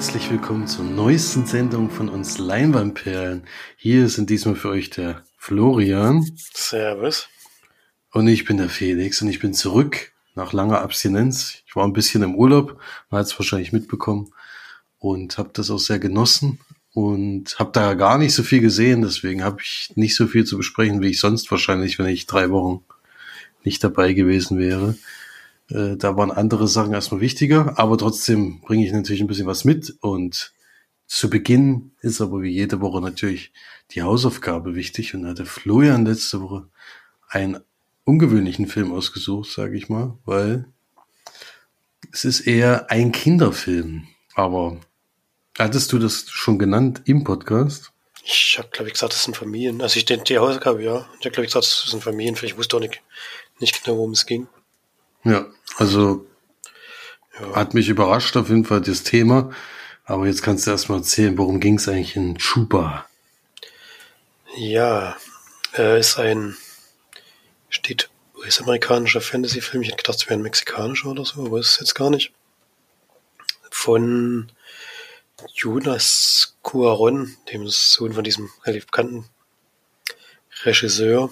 herzlich willkommen zur neuesten Sendung von uns Leinwandperlen. Hier sind diesmal für euch der Florian. Servus. Und ich bin der Felix und ich bin zurück nach langer Abstinenz. Ich war ein bisschen im Urlaub, man hat es wahrscheinlich mitbekommen und habe das auch sehr genossen und habe da gar nicht so viel gesehen. Deswegen habe ich nicht so viel zu besprechen, wie ich sonst wahrscheinlich, wenn ich drei Wochen nicht dabei gewesen wäre. Äh, da waren andere Sachen erstmal wichtiger, aber trotzdem bringe ich natürlich ein bisschen was mit. Und zu Beginn ist aber wie jede Woche natürlich die Hausaufgabe wichtig. Und hatte Florian letzte Woche einen ungewöhnlichen Film ausgesucht, sage ich mal, weil es ist eher ein Kinderfilm. Aber hattest du das schon genannt im Podcast? Ich habe, glaube ich, gesagt, das sind Familien. Also ich denke, die Hausaufgabe, ja. Ich habe, glaube ich, gesagt, das sind Familien. Ich wusste auch nicht, nicht genau, worum es ging. Ja, also ja. hat mich überrascht auf jeden Fall das Thema. Aber jetzt kannst du erstmal erzählen, worum ging es eigentlich in Chuba? Ja, äh, ist ein, steht US-amerikanischer Fantasy-Film. Ich hätte gedacht, es wäre ein mexikanischer oder so, aber ist es jetzt gar nicht. Von Jonas Cuaron, dem Sohn von diesem relativ bekannten Regisseur,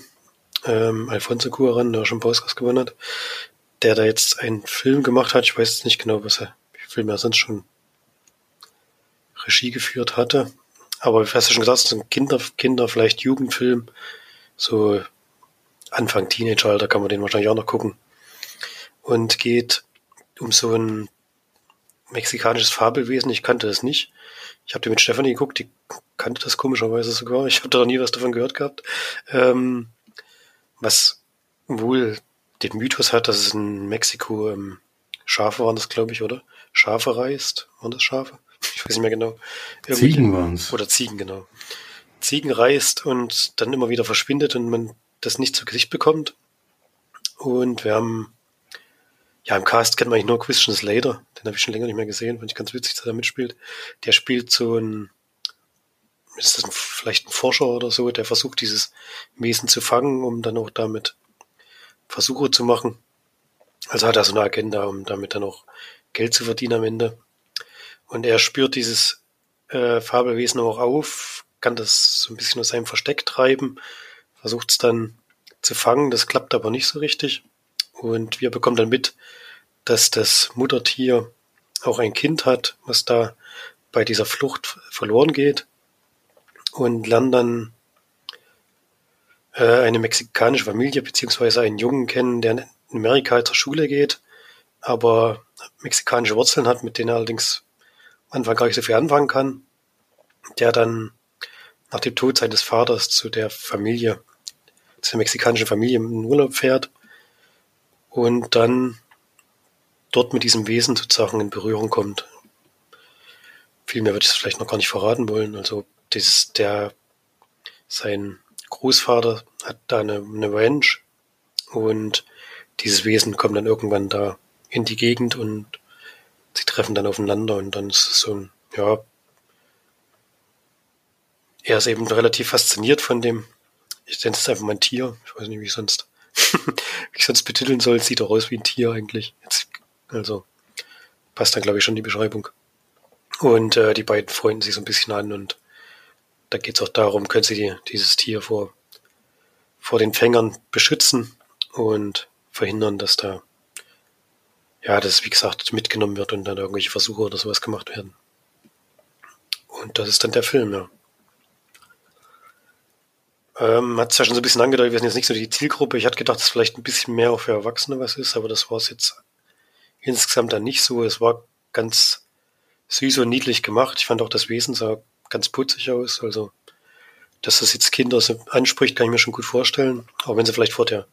ähm, Alfonso Cuaron, der schon Bauskas gewonnen hat, der da jetzt einen Film gemacht hat. Ich weiß jetzt nicht genau, was er, wie Film er sonst schon Regie geführt hatte. Aber wie hast du schon gesagt, so ein Kinder, Kinder, vielleicht Jugendfilm, so Anfang Teenageralter kann man den wahrscheinlich auch noch gucken. Und geht um so ein mexikanisches Fabelwesen. Ich kannte das nicht. Ich habe den mit Stefanie geguckt, die kannte das komischerweise sogar. Ich habe da noch nie was davon gehört gehabt. Ähm, was wohl den Mythos hat, dass es in Mexiko ähm, Schafe waren das, glaube ich, oder? Schafe reist. Waren das Schafe? Ich weiß nicht mehr genau. Irgendwie, Ziegen waren es. Oder Ziegen, genau. Ziegen reist und dann immer wieder verschwindet und man das nicht zu Gesicht bekommt. Und wir haben, ja, im Cast kennt man eigentlich nur Christian Slater. Den habe ich schon länger nicht mehr gesehen, fand ich ganz witzig, dass er mitspielt. Der spielt so ein, ist das ein, vielleicht ein Forscher oder so, der versucht, dieses Wesen zu fangen, um dann auch damit Versuche zu machen. Also hat er so eine Agenda, um damit dann auch Geld zu verdienen am Ende. Und er spürt dieses äh, Fabelwesen auch auf, kann das so ein bisschen aus seinem Versteck treiben, versucht es dann zu fangen, das klappt aber nicht so richtig. Und wir bekommen dann mit, dass das Muttertier auch ein Kind hat, was da bei dieser Flucht verloren geht und lernen dann äh, eine mexikanische Familie beziehungsweise einen Jungen kennen, der in Amerika zur Schule geht, aber mexikanische Wurzeln hat, mit denen er allerdings am Anfang gar nicht so viel anfangen kann, der dann nach dem Tod seines Vaters zu der Familie, zu der mexikanischen Familie in Urlaub fährt und dann dort mit diesem Wesen sozusagen in Berührung kommt. Viel mehr würde ich es vielleicht noch gar nicht verraten wollen. Also dieses, der, sein Großvater hat da eine, eine Ranch und dieses Wesen kommt dann irgendwann da in die Gegend und sie treffen dann aufeinander und dann ist es so ein, ja, er ist eben relativ fasziniert von dem, ich nenne es einfach mal ein Tier, ich weiß nicht, wie ich sonst, wie ich sonst betiteln soll, sieht auch aus wie ein Tier eigentlich. Jetzt, also passt dann, glaube ich, schon die Beschreibung. Und äh, die beiden freunden sich so ein bisschen an und da geht es auch darum, können sie die, dieses Tier vor, vor den Fängern beschützen und verhindern, dass da, ja, das wie gesagt mitgenommen wird und dann irgendwelche Versuche oder sowas gemacht werden. Und das ist dann der Film, ja. Ähm, hat es ja schon so ein bisschen angedeutet, wir sind jetzt nicht so die Zielgruppe. Ich hatte gedacht, dass vielleicht ein bisschen mehr auch für Erwachsene was ist, aber das war es jetzt insgesamt dann nicht so. Es war ganz süß und niedlich gemacht. Ich fand auch das Wesen sah ganz putzig aus. Also, dass das jetzt Kinder anspricht, kann ich mir schon gut vorstellen. Auch wenn sie vielleicht vor der,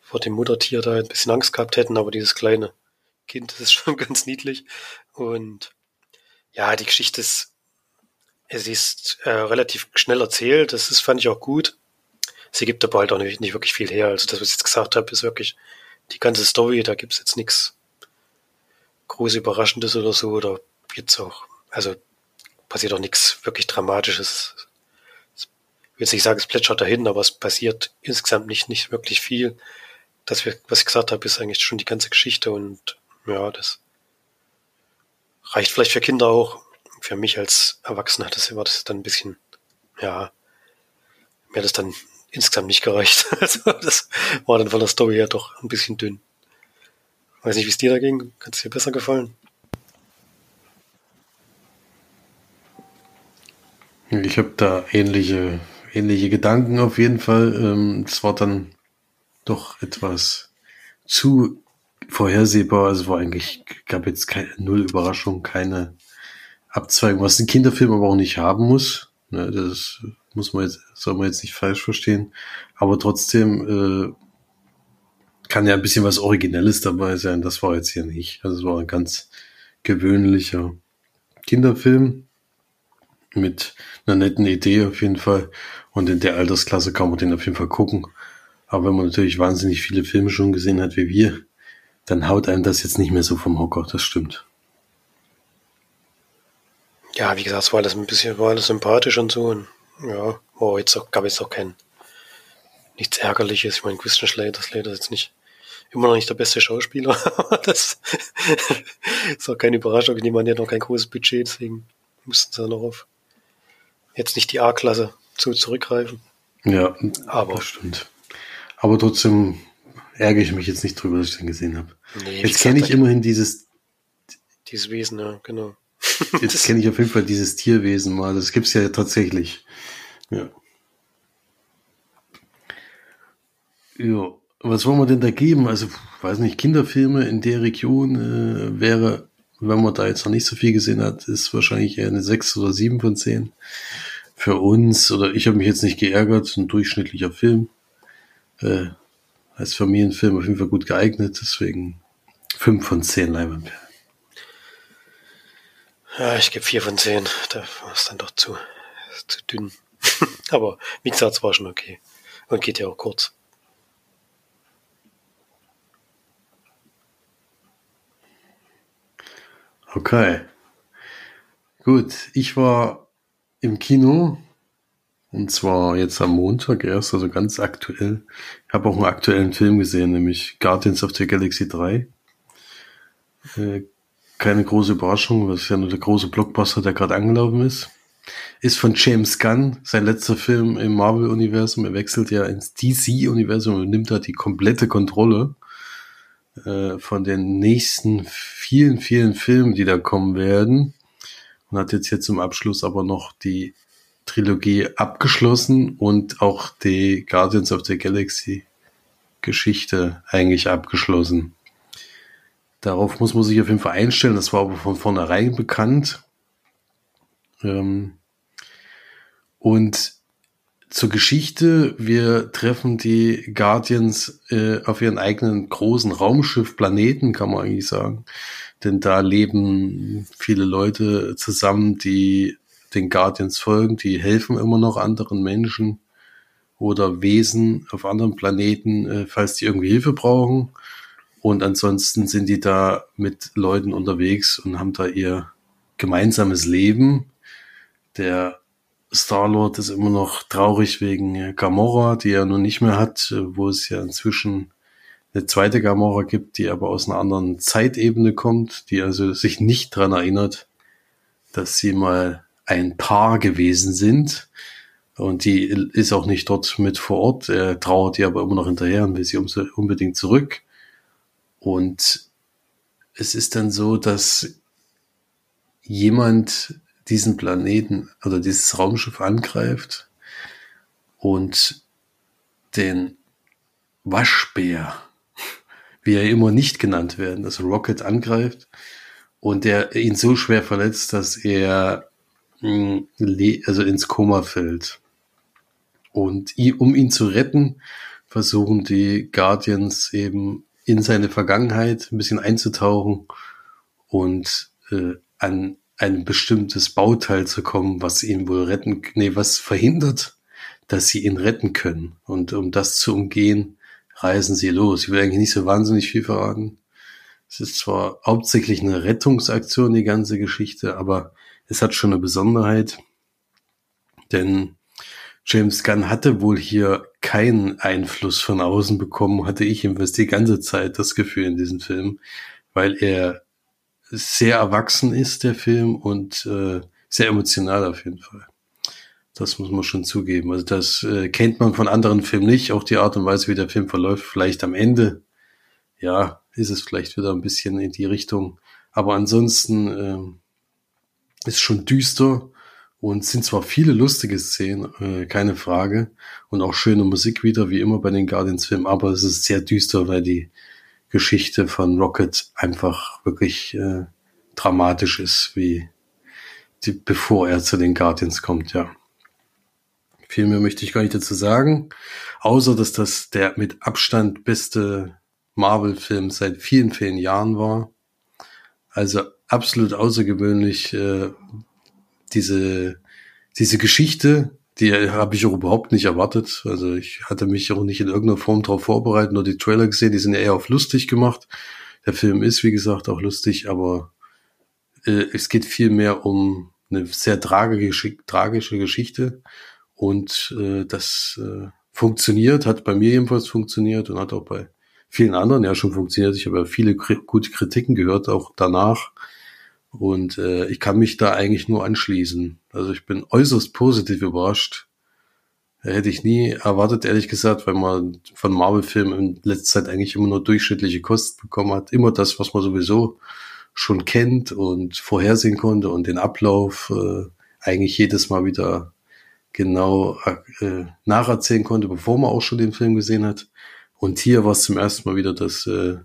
vor dem Muttertier da ein bisschen Angst gehabt hätten, aber dieses kleine Kind, das ist schon ganz niedlich. Und ja, die Geschichte ist, sie ist äh, relativ schnell erzählt. Das ist, fand ich auch gut. Sie gibt aber halt auch nicht, nicht wirklich viel her. Also das, was ich jetzt gesagt habe, ist wirklich die ganze Story. Da gibt's jetzt nichts groß Überraschendes oder so. Oder jetzt auch, also passiert auch nichts wirklich Dramatisches. Ich will jetzt nicht sagen, es plätschert dahin, aber es passiert insgesamt nicht, nicht wirklich viel. Das, was ich gesagt habe, ist eigentlich schon die ganze Geschichte und ja, das reicht vielleicht für Kinder auch. Für mich als Erwachsener das, war das dann ein bisschen, ja, mir hat das dann insgesamt nicht gereicht. Also das war dann von der Story her doch ein bisschen dünn. Weiß nicht, wie es dir da ging. Kann es dir besser gefallen? Ich habe da ähnliche, ähnliche Gedanken auf jeden Fall. Ähm, es war dann doch etwas zu vorhersehbar. Also war eigentlich, gab jetzt keine, null Überraschung, keine Abzweigung, was ein Kinderfilm aber auch nicht haben muss. Ne, das muss man jetzt, soll man jetzt nicht falsch verstehen. Aber trotzdem äh, kann ja ein bisschen was Originelles dabei sein. Das war jetzt hier nicht. Also es war ein ganz gewöhnlicher Kinderfilm mit einer netten Idee auf jeden Fall. Und in der Altersklasse kann man den auf jeden Fall gucken. Aber wenn man natürlich wahnsinnig viele Filme schon gesehen hat wie wir, dann haut einem das jetzt nicht mehr so vom Hocker. Das stimmt. Ja, wie gesagt, es war alles ein bisschen, war alles sympathisch und so. Und ja, war jetzt auch, gab jetzt auch kein, nichts Ärgerliches. Ich meine, Christian Slater, Slater ist jetzt nicht immer noch nicht der beste Schauspieler. das ist auch keine Überraschung. Ich nehme an, hat noch kein großes Budget, deswegen mussten sie noch auf jetzt nicht die A-Klasse zu zurückgreifen. Ja, aber das stimmt. Aber trotzdem ärgere ich mich jetzt nicht drüber, dass ich den gesehen habe. Nee, jetzt kenne ich immerhin dieses dieses Wesen, ja, genau. Jetzt kenne ich auf jeden Fall dieses Tierwesen mal. Das gibt's ja tatsächlich. Ja. Ja. Was wollen wir denn da geben? Also, weiß nicht, Kinderfilme in der Region äh, wäre, wenn man da jetzt noch nicht so viel gesehen hat, ist wahrscheinlich eher eine 6 oder 7 von 10. Für uns, oder ich habe mich jetzt nicht geärgert, ein durchschnittlicher Film. Äh, als Familienfilm auf jeden Fall gut geeignet, deswegen 5 von 10 Leinwandperlen. Ja, ich gebe 4 von 10. Da war es dann doch zu, zu dünn. Aber wie gesagt, es war schon okay. Und geht ja auch kurz. Okay. Gut, ich war im Kino und zwar jetzt am Montag erst, also ganz aktuell. Ich habe auch einen aktuellen Film gesehen, nämlich Guardians of the Galaxy 3. Äh, keine große Überraschung, ist ja nur der große Blockbuster, der gerade angelaufen ist. Ist von James Gunn, sein letzter Film im Marvel-Universum. Er wechselt ja ins DC-Universum und nimmt da die komplette Kontrolle äh, von den nächsten vielen, vielen Filmen, die da kommen werden. Und hat jetzt hier zum Abschluss aber noch die Trilogie abgeschlossen und auch die Guardians of the Galaxy Geschichte eigentlich abgeschlossen. Darauf muss man sich auf jeden Fall einstellen. Das war aber von vornherein bekannt. Ähm und zur Geschichte. Wir treffen die Guardians äh, auf ihren eigenen großen Raumschiff Planeten, kann man eigentlich sagen. Denn da leben viele Leute zusammen, die den Guardians folgen. Die helfen immer noch anderen Menschen oder Wesen auf anderen Planeten, äh, falls die irgendwie Hilfe brauchen. Und ansonsten sind die da mit Leuten unterwegs und haben da ihr gemeinsames Leben. Der Star-Lord ist immer noch traurig wegen Gamora, die er nun nicht mehr hat, wo es ja inzwischen eine zweite Gamora gibt, die aber aus einer anderen Zeitebene kommt, die also sich nicht dran erinnert, dass sie mal ein Paar gewesen sind. Und die ist auch nicht dort mit vor Ort. Er trauert ihr aber immer noch hinterher und will sie unbedingt zurück. Und es ist dann so, dass jemand diesen Planeten oder dieses Raumschiff angreift und den Waschbär, wie er immer nicht genannt werden, also Rocket angreift und der ihn so schwer verletzt, dass er hm, also ins Koma fällt. Und um ihn zu retten, versuchen die Guardians eben in seine Vergangenheit ein bisschen einzutauchen und äh, an ein bestimmtes Bauteil zu kommen, was ihn wohl retten, nee, was verhindert, dass sie ihn retten können. Und um das zu umgehen, reisen sie los. Ich will eigentlich nicht so wahnsinnig viel verraten. Es ist zwar hauptsächlich eine Rettungsaktion, die ganze Geschichte, aber es hat schon eine Besonderheit, denn James Gunn hatte wohl hier keinen Einfluss von außen bekommen, hatte ich jedenfalls die ganze Zeit das Gefühl in diesem Film, weil er sehr erwachsen ist, der Film, und äh, sehr emotional auf jeden Fall. Das muss man schon zugeben. Also das äh, kennt man von anderen Filmen nicht, auch die Art und Weise, wie der Film verläuft. Vielleicht am Ende, ja, ist es vielleicht wieder ein bisschen in die Richtung. Aber ansonsten äh, ist schon düster und sind zwar viele lustige Szenen, äh, keine Frage, und auch schöne Musik wieder, wie immer bei den Guardians-Filmen, aber es ist sehr düster, weil die Geschichte von Rocket einfach wirklich äh, dramatisch ist, wie die, bevor er zu den Guardians kommt, ja. Viel mehr möchte ich gar nicht dazu sagen, außer dass das der mit Abstand beste Marvel-Film seit vielen, vielen Jahren war. Also absolut außergewöhnlich äh, diese diese Geschichte, die habe ich auch überhaupt nicht erwartet. Also ich hatte mich auch nicht in irgendeiner Form darauf vorbereitet, nur die Trailer gesehen, die sind eher auf lustig gemacht. Der Film ist, wie gesagt, auch lustig, aber äh, es geht viel mehr um eine sehr tragische, tragische Geschichte und äh, das äh, funktioniert, hat bei mir jedenfalls funktioniert und hat auch bei vielen anderen ja schon funktioniert. Ich habe ja viele gute Kritiken gehört, auch danach. Und äh, ich kann mich da eigentlich nur anschließen. Also ich bin äußerst positiv überrascht. Hätte ich nie erwartet, ehrlich gesagt, weil man von Marvel-Filmen in letzter Zeit eigentlich immer nur durchschnittliche Kosten bekommen hat. Immer das, was man sowieso schon kennt und vorhersehen konnte und den Ablauf äh, eigentlich jedes Mal wieder genau äh, nacherzählen konnte, bevor man auch schon den Film gesehen hat. Und hier war es zum ersten Mal wieder, dass äh,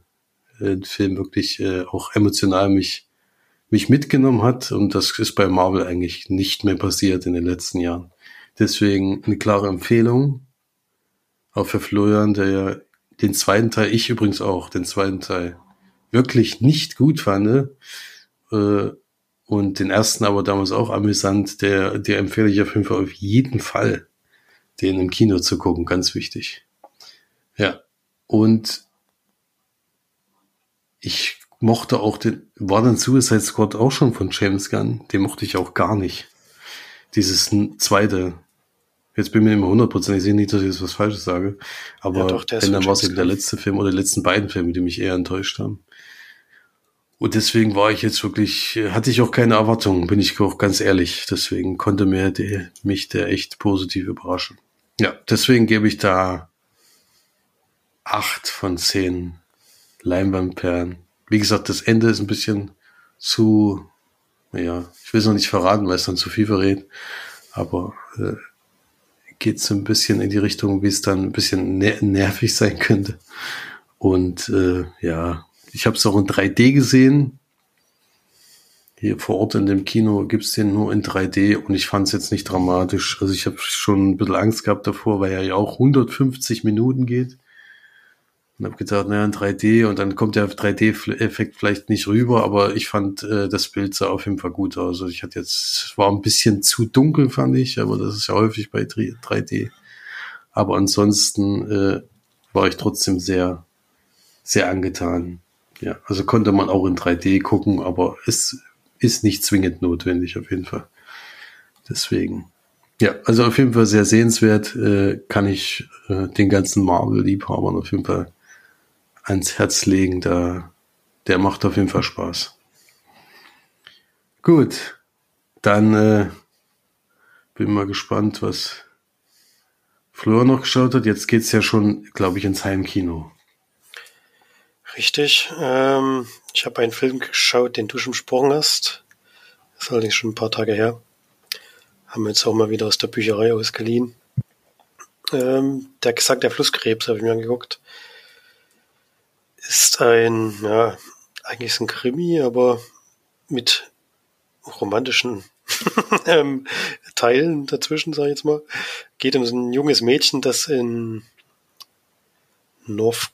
ein Film wirklich äh, auch emotional mich mich mitgenommen hat und das ist bei Marvel eigentlich nicht mehr passiert in den letzten Jahren. Deswegen eine klare Empfehlung, auch für Florian, der ja den zweiten Teil, ich übrigens auch, den zweiten Teil wirklich nicht gut fand äh, und den ersten aber damals auch amüsant, der, der empfehle ich auf jeden Fall auf jeden Fall, den im Kino zu gucken, ganz wichtig. Ja, und ich mochte auch den, war dann Suicide Squad auch schon von James Gunn? Den mochte ich auch gar nicht. Dieses zweite. Jetzt bin ich mir immer hundertprozentig sicher nicht, dass ich jetzt was Falsches sage. Aber ja, doch, wenn, dann war es eben der letzte Film oder die letzten beiden Filme, die mich eher enttäuscht haben. Und deswegen war ich jetzt wirklich, hatte ich auch keine Erwartungen, bin ich auch ganz ehrlich. Deswegen konnte mir der, mich der echt positiv überraschen. Ja, deswegen gebe ich da acht von zehn Leinwandperlen wie gesagt, das Ende ist ein bisschen zu, naja, ich will es noch nicht verraten, weil es dann zu viel verrät, aber äh, geht so ein bisschen in die Richtung, wie es dann ein bisschen ner nervig sein könnte. Und äh, ja, ich habe es auch in 3D gesehen. Hier vor Ort in dem Kino gibt's den nur in 3D und ich fand es jetzt nicht dramatisch. Also ich habe schon ein bisschen Angst gehabt davor, weil er ja auch 150 Minuten geht und habe gedacht, naja, in 3D und dann kommt der 3D-Effekt vielleicht nicht rüber, aber ich fand, äh, das Bild sah auf jeden Fall gut aus. Also ich hatte jetzt, war ein bisschen zu dunkel, fand ich, aber das ist ja häufig bei 3D. Aber ansonsten äh, war ich trotzdem sehr, sehr angetan. Ja, also konnte man auch in 3D gucken, aber es ist nicht zwingend notwendig auf jeden Fall. Deswegen. Ja, also auf jeden Fall sehr sehenswert, äh, kann ich äh, den ganzen Marvel-Liebhabern auf jeden Fall ans Herz legen. Da, der macht auf jeden Fall Spaß. Gut, dann äh, bin mal gespannt, was Flor noch geschaut hat. Jetzt geht's ja schon, glaube ich, ins Heimkino. Richtig. Ähm, ich habe einen Film geschaut, den du schon besprochen hast. Das ist allerdings schon ein paar Tage her. Haben wir jetzt auch mal wieder aus der Bücherei ausgeliehen. Ähm, der Gesang der Flusskrebs habe ich mir angeguckt ist ein, ja, eigentlich ist ein Krimi, aber mit romantischen ähm, Teilen dazwischen, sage ich jetzt mal. Geht um so ein junges Mädchen, das in North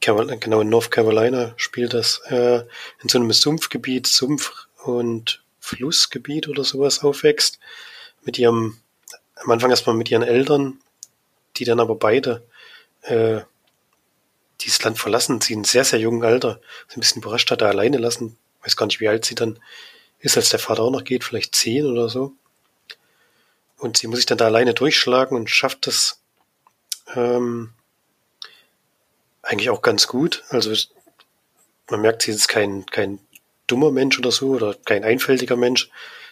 Carolina, genau in North Carolina spielt das, äh, in so einem Sumpfgebiet, Sumpf- und Flussgebiet oder sowas aufwächst. Mit ihrem, am Anfang erstmal mit ihren Eltern, die dann aber beide äh, dieses Land verlassen, sie in sehr, sehr jungen Alter. So ein bisschen überrascht hat er alleine lassen. Weiß gar nicht, wie alt sie dann ist, als der Vater auch noch geht, vielleicht zehn oder so. Und sie muss sich dann da alleine durchschlagen und schafft das ähm, eigentlich auch ganz gut. Also man merkt, sie ist kein, kein dummer Mensch oder so oder kein einfältiger Mensch,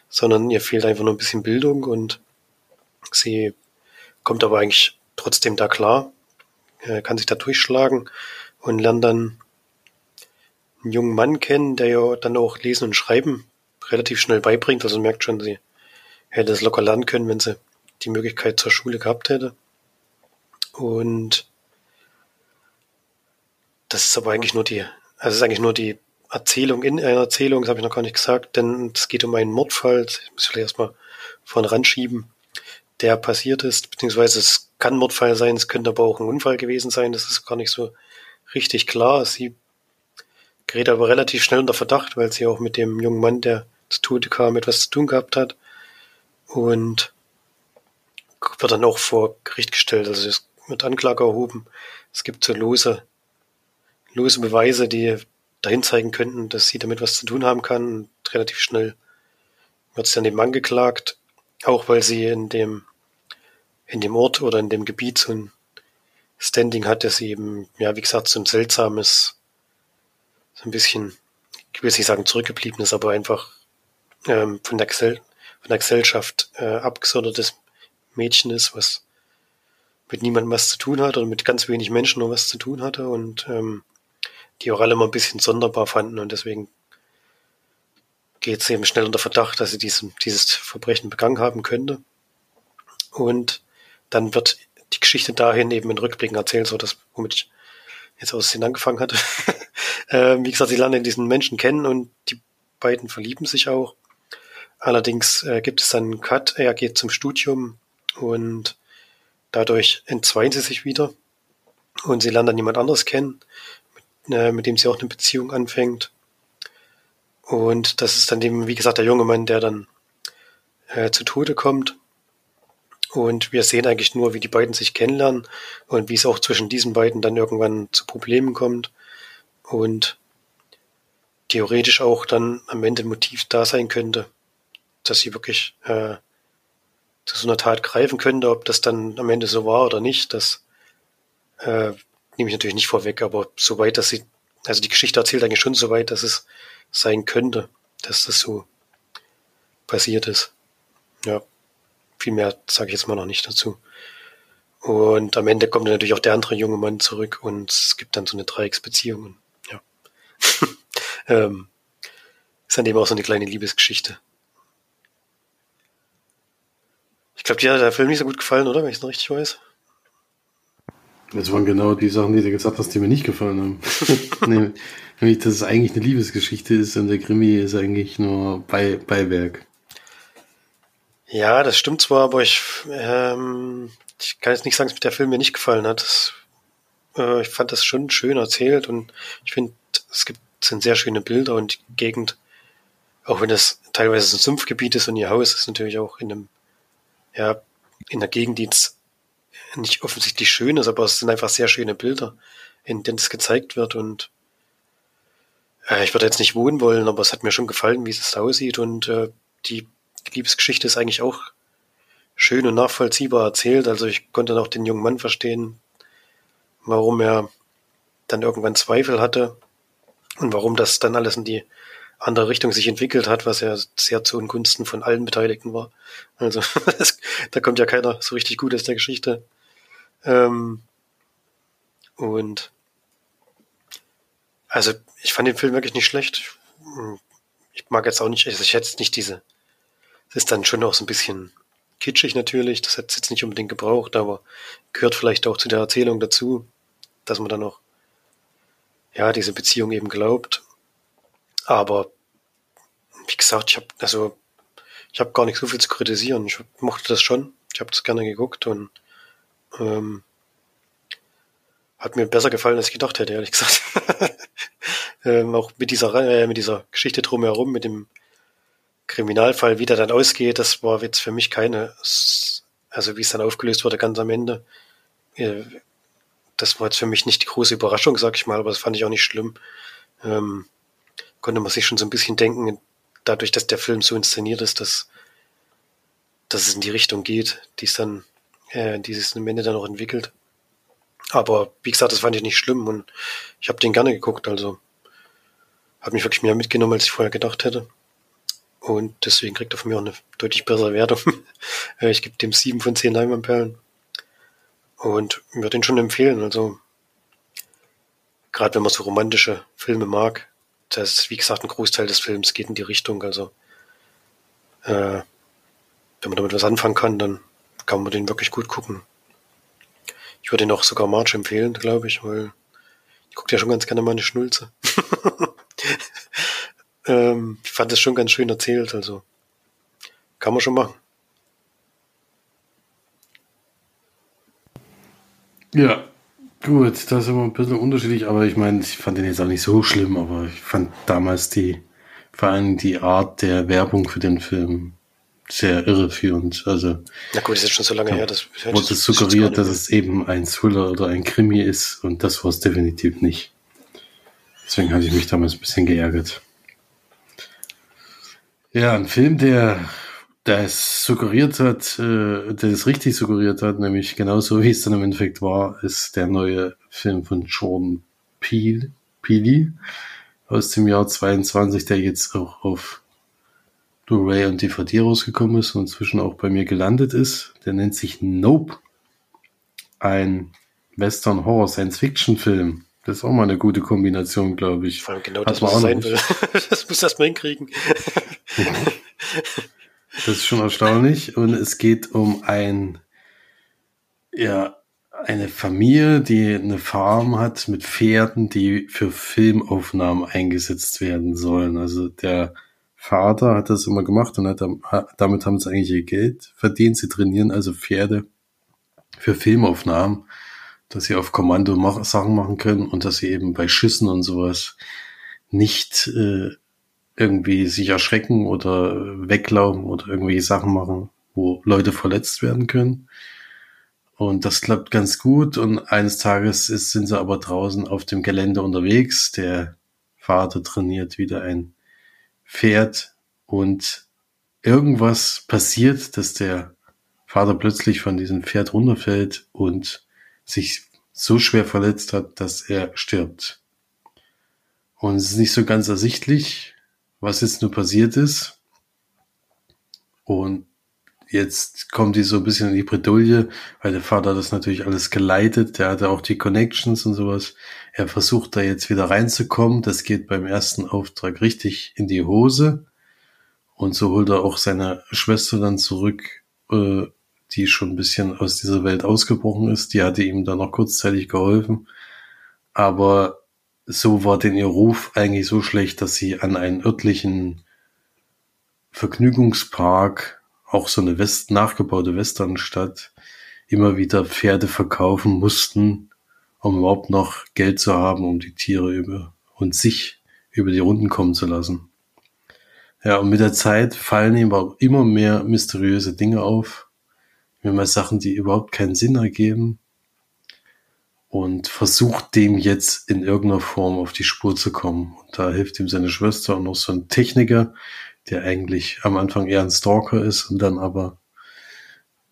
sondern ihr fehlt einfach nur ein bisschen Bildung und sie kommt aber eigentlich trotzdem da klar, äh, kann sich da durchschlagen und lernt dann einen jungen Mann kennen, der ja dann auch Lesen und Schreiben relativ schnell beibringt. Also merkt schon, sie hätte es locker lernen können, wenn sie die Möglichkeit zur Schule gehabt hätte. Und das ist aber eigentlich nur die, also es ist eigentlich nur die Erzählung in einer Erzählung, das habe ich noch gar nicht gesagt, denn es geht um einen Mordfall, ich muss vielleicht erstmal vorne ranschieben, der passiert ist, beziehungsweise es kann ein Mordfall sein, es könnte aber auch ein Unfall gewesen sein, das ist gar nicht so richtig klar. Sie gerät aber relativ schnell unter Verdacht, weil sie auch mit dem jungen Mann, der zu Tode kam, etwas zu tun gehabt hat. Und wird dann auch vor Gericht gestellt. Also es wird Anklage erhoben. Es gibt so lose, lose Beweise, die dahin zeigen könnten, dass sie damit was zu tun haben kann. Und relativ schnell wird sie dann dem angeklagt, auch weil sie in dem, in dem Ort oder in dem Gebiet so ein Standing hat, dass sie eben, ja, wie gesagt, so ein seltsames, so ein bisschen, ich will nicht sagen zurückgebliebenes, aber einfach ähm, von, der von der Gesellschaft äh, abgesondertes Mädchen ist, was mit niemandem was zu tun hat oder mit ganz wenig Menschen nur was zu tun hatte und ähm, die auch alle mal ein bisschen sonderbar fanden und deswegen geht es eben schnell unter Verdacht, dass sie diesen, dieses Verbrechen begangen haben könnte. Und dann wird die Geschichte dahin eben in Rückblicken erzählt, so dass womit ich jetzt aus den angefangen hatte. äh, wie gesagt, sie lernen diesen Menschen kennen und die beiden verlieben sich auch. Allerdings äh, gibt es dann einen Cut, er geht zum Studium und dadurch entzweien sie sich wieder und sie lernen dann jemand anderes kennen, äh, mit dem sie auch eine Beziehung anfängt. Und das ist dann eben, wie gesagt, der junge Mann, der dann äh, zu Tode kommt. Und wir sehen eigentlich nur, wie die beiden sich kennenlernen und wie es auch zwischen diesen beiden dann irgendwann zu Problemen kommt. Und theoretisch auch dann am Ende Motiv da sein könnte, dass sie wirklich äh, zu so einer Tat greifen könnte. Ob das dann am Ende so war oder nicht, das äh, nehme ich natürlich nicht vorweg, aber soweit, dass sie, also die Geschichte erzählt eigentlich schon so weit, dass es sein könnte, dass das so passiert ist. Ja, viel mehr sage ich jetzt mal noch nicht dazu. Und am Ende kommt dann natürlich auch der andere junge Mann zurück und es gibt dann so eine Dreiecksbeziehung. Ja. ähm, ist dann eben auch so eine kleine Liebesgeschichte. Ich glaube, dir hat der Film nicht so gut gefallen, oder? Wenn ich es noch richtig weiß. Das waren genau die Sachen, die du gesagt hast, die mir nicht gefallen haben. nämlich, dass es eigentlich eine Liebesgeschichte ist und der Krimi ist eigentlich nur Bei Beiwerk. Ja, das stimmt zwar, aber ich, ähm, ich kann jetzt nicht sagen, dass mir der Film mir nicht gefallen hat. Das, äh, ich fand das schon schön erzählt und ich finde, es gibt sind sehr schöne Bilder und die Gegend, auch wenn das teilweise ein Sumpfgebiet ist und ihr Haus ist natürlich auch in einem ja, in der Gegend, die jetzt nicht offensichtlich schön ist, aber es sind einfach sehr schöne Bilder, in denen es gezeigt wird und äh, ich würde jetzt nicht wohnen wollen, aber es hat mir schon gefallen, wie es aussieht und äh, die Liebesgeschichte ist eigentlich auch schön und nachvollziehbar erzählt. Also ich konnte dann auch den jungen Mann verstehen, warum er dann irgendwann Zweifel hatte und warum das dann alles in die andere Richtung sich entwickelt hat, was ja sehr zu Ungunsten von allen Beteiligten war. Also das, da kommt ja keiner so richtig gut aus der Geschichte. Ähm, und also ich fand den Film wirklich nicht schlecht. Ich mag jetzt auch nicht, also ich hätte nicht diese, es ist dann schon auch so ein bisschen kitschig natürlich, das hätte es jetzt nicht unbedingt gebraucht, aber gehört vielleicht auch zu der Erzählung dazu, dass man dann auch ja diese Beziehung eben glaubt aber wie gesagt, ich habe also ich habe gar nicht so viel zu kritisieren. Ich mochte das schon. Ich habe das gerne geguckt und ähm, hat mir besser gefallen, als ich gedacht hätte, ehrlich gesagt. ähm, auch mit dieser äh, mit dieser Geschichte drumherum, mit dem Kriminalfall, wie der dann ausgeht, das war jetzt für mich keine, also wie es dann aufgelöst wurde ganz am Ende. Äh, das war jetzt für mich nicht die große Überraschung, sag ich mal, aber das fand ich auch nicht schlimm. Ähm, konnte man sich schon so ein bisschen denken, dadurch, dass der Film so inszeniert ist, dass, dass es in die Richtung geht, die es dann, äh, die es am Ende dann auch entwickelt. Aber wie gesagt, das fand ich nicht schlimm und ich habe den gerne geguckt, also hat mich wirklich mehr mitgenommen, als ich vorher gedacht hätte. Und deswegen kriegt er von mir auch eine deutlich bessere Wertung. Äh, ich gebe dem sieben von zehn Leinwandperlen. Und würde ihn schon empfehlen. Also, gerade wenn man so romantische Filme mag, das ist, wie gesagt, ein Großteil des Films geht in die Richtung. Also, äh, wenn man damit was anfangen kann, dann kann man den wirklich gut gucken. Ich würde ihn auch sogar March empfehlen, glaube ich, weil ich gucke ja schon ganz gerne mal eine Schnulze. ähm, ich fand das schon ganz schön erzählt, also kann man schon machen. Ja, gut, das ist immer ein bisschen unterschiedlich, aber ich meine, ich fand den jetzt auch nicht so schlimm, aber ich fand damals die, vor allem die Art der Werbung für den Film sehr irreführend. Also, Na gut, das ist schon so lange ja, her, das wurde das suggeriert, dass es eben ein Thriller oder ein Krimi ist und das war es definitiv nicht. Deswegen hatte ich mich damals ein bisschen geärgert. Ja, ein Film, der das suggeriert hat, äh, der es richtig suggeriert hat, nämlich genauso wie es dann im Endeffekt war, ist der neue Film von Jordan Peele, Peele aus dem Jahr 22, der jetzt auch auf Blu-ray und DVD rausgekommen ist und inzwischen auch bei mir gelandet ist. Der nennt sich Nope. Ein Western Horror Science Fiction Film. Das ist auch mal eine gute Kombination, glaube ich. Vor allem genau Hat das, was sein will. das muss erst mal hinkriegen. das ist schon erstaunlich. Und es geht um ein, ja, eine Familie, die eine Farm hat mit Pferden, die für Filmaufnahmen eingesetzt werden sollen. Also der Vater hat das immer gemacht und hat, damit haben sie eigentlich ihr Geld verdient. Sie trainieren also Pferde für Filmaufnahmen, dass sie auf Kommando mach Sachen machen können und dass sie eben bei Schüssen und sowas nicht äh, irgendwie sich erschrecken oder weglaufen oder irgendwie Sachen machen, wo Leute verletzt werden können. Und das klappt ganz gut. Und eines Tages ist, sind sie aber draußen auf dem Gelände unterwegs. Der Vater trainiert wieder ein fährt und irgendwas passiert, dass der Vater plötzlich von diesem Pferd runterfällt und sich so schwer verletzt hat, dass er stirbt. Und es ist nicht so ganz ersichtlich, was jetzt nur passiert ist. Und jetzt kommt die so ein bisschen in die Bredouille, weil der Vater das natürlich alles geleitet, der hatte auch die Connections und sowas. Er versucht da jetzt wieder reinzukommen, das geht beim ersten Auftrag richtig in die Hose. Und so holt er auch seine Schwester dann zurück, äh, die schon ein bisschen aus dieser Welt ausgebrochen ist. Die hatte ihm dann noch kurzzeitig geholfen. Aber so war denn ihr Ruf eigentlich so schlecht, dass sie an einen örtlichen Vergnügungspark auch so eine West nachgebaute Westernstadt immer wieder Pferde verkaufen mussten, um überhaupt noch Geld zu haben, um die Tiere über und sich über die Runden kommen zu lassen. Ja, und mit der Zeit fallen ihm auch immer mehr mysteriöse Dinge auf, immer mehr Sachen, die überhaupt keinen Sinn ergeben und versucht dem jetzt in irgendeiner Form auf die Spur zu kommen. Und da hilft ihm seine Schwester und noch so ein Techniker, der eigentlich am Anfang eher ein Stalker ist und dann aber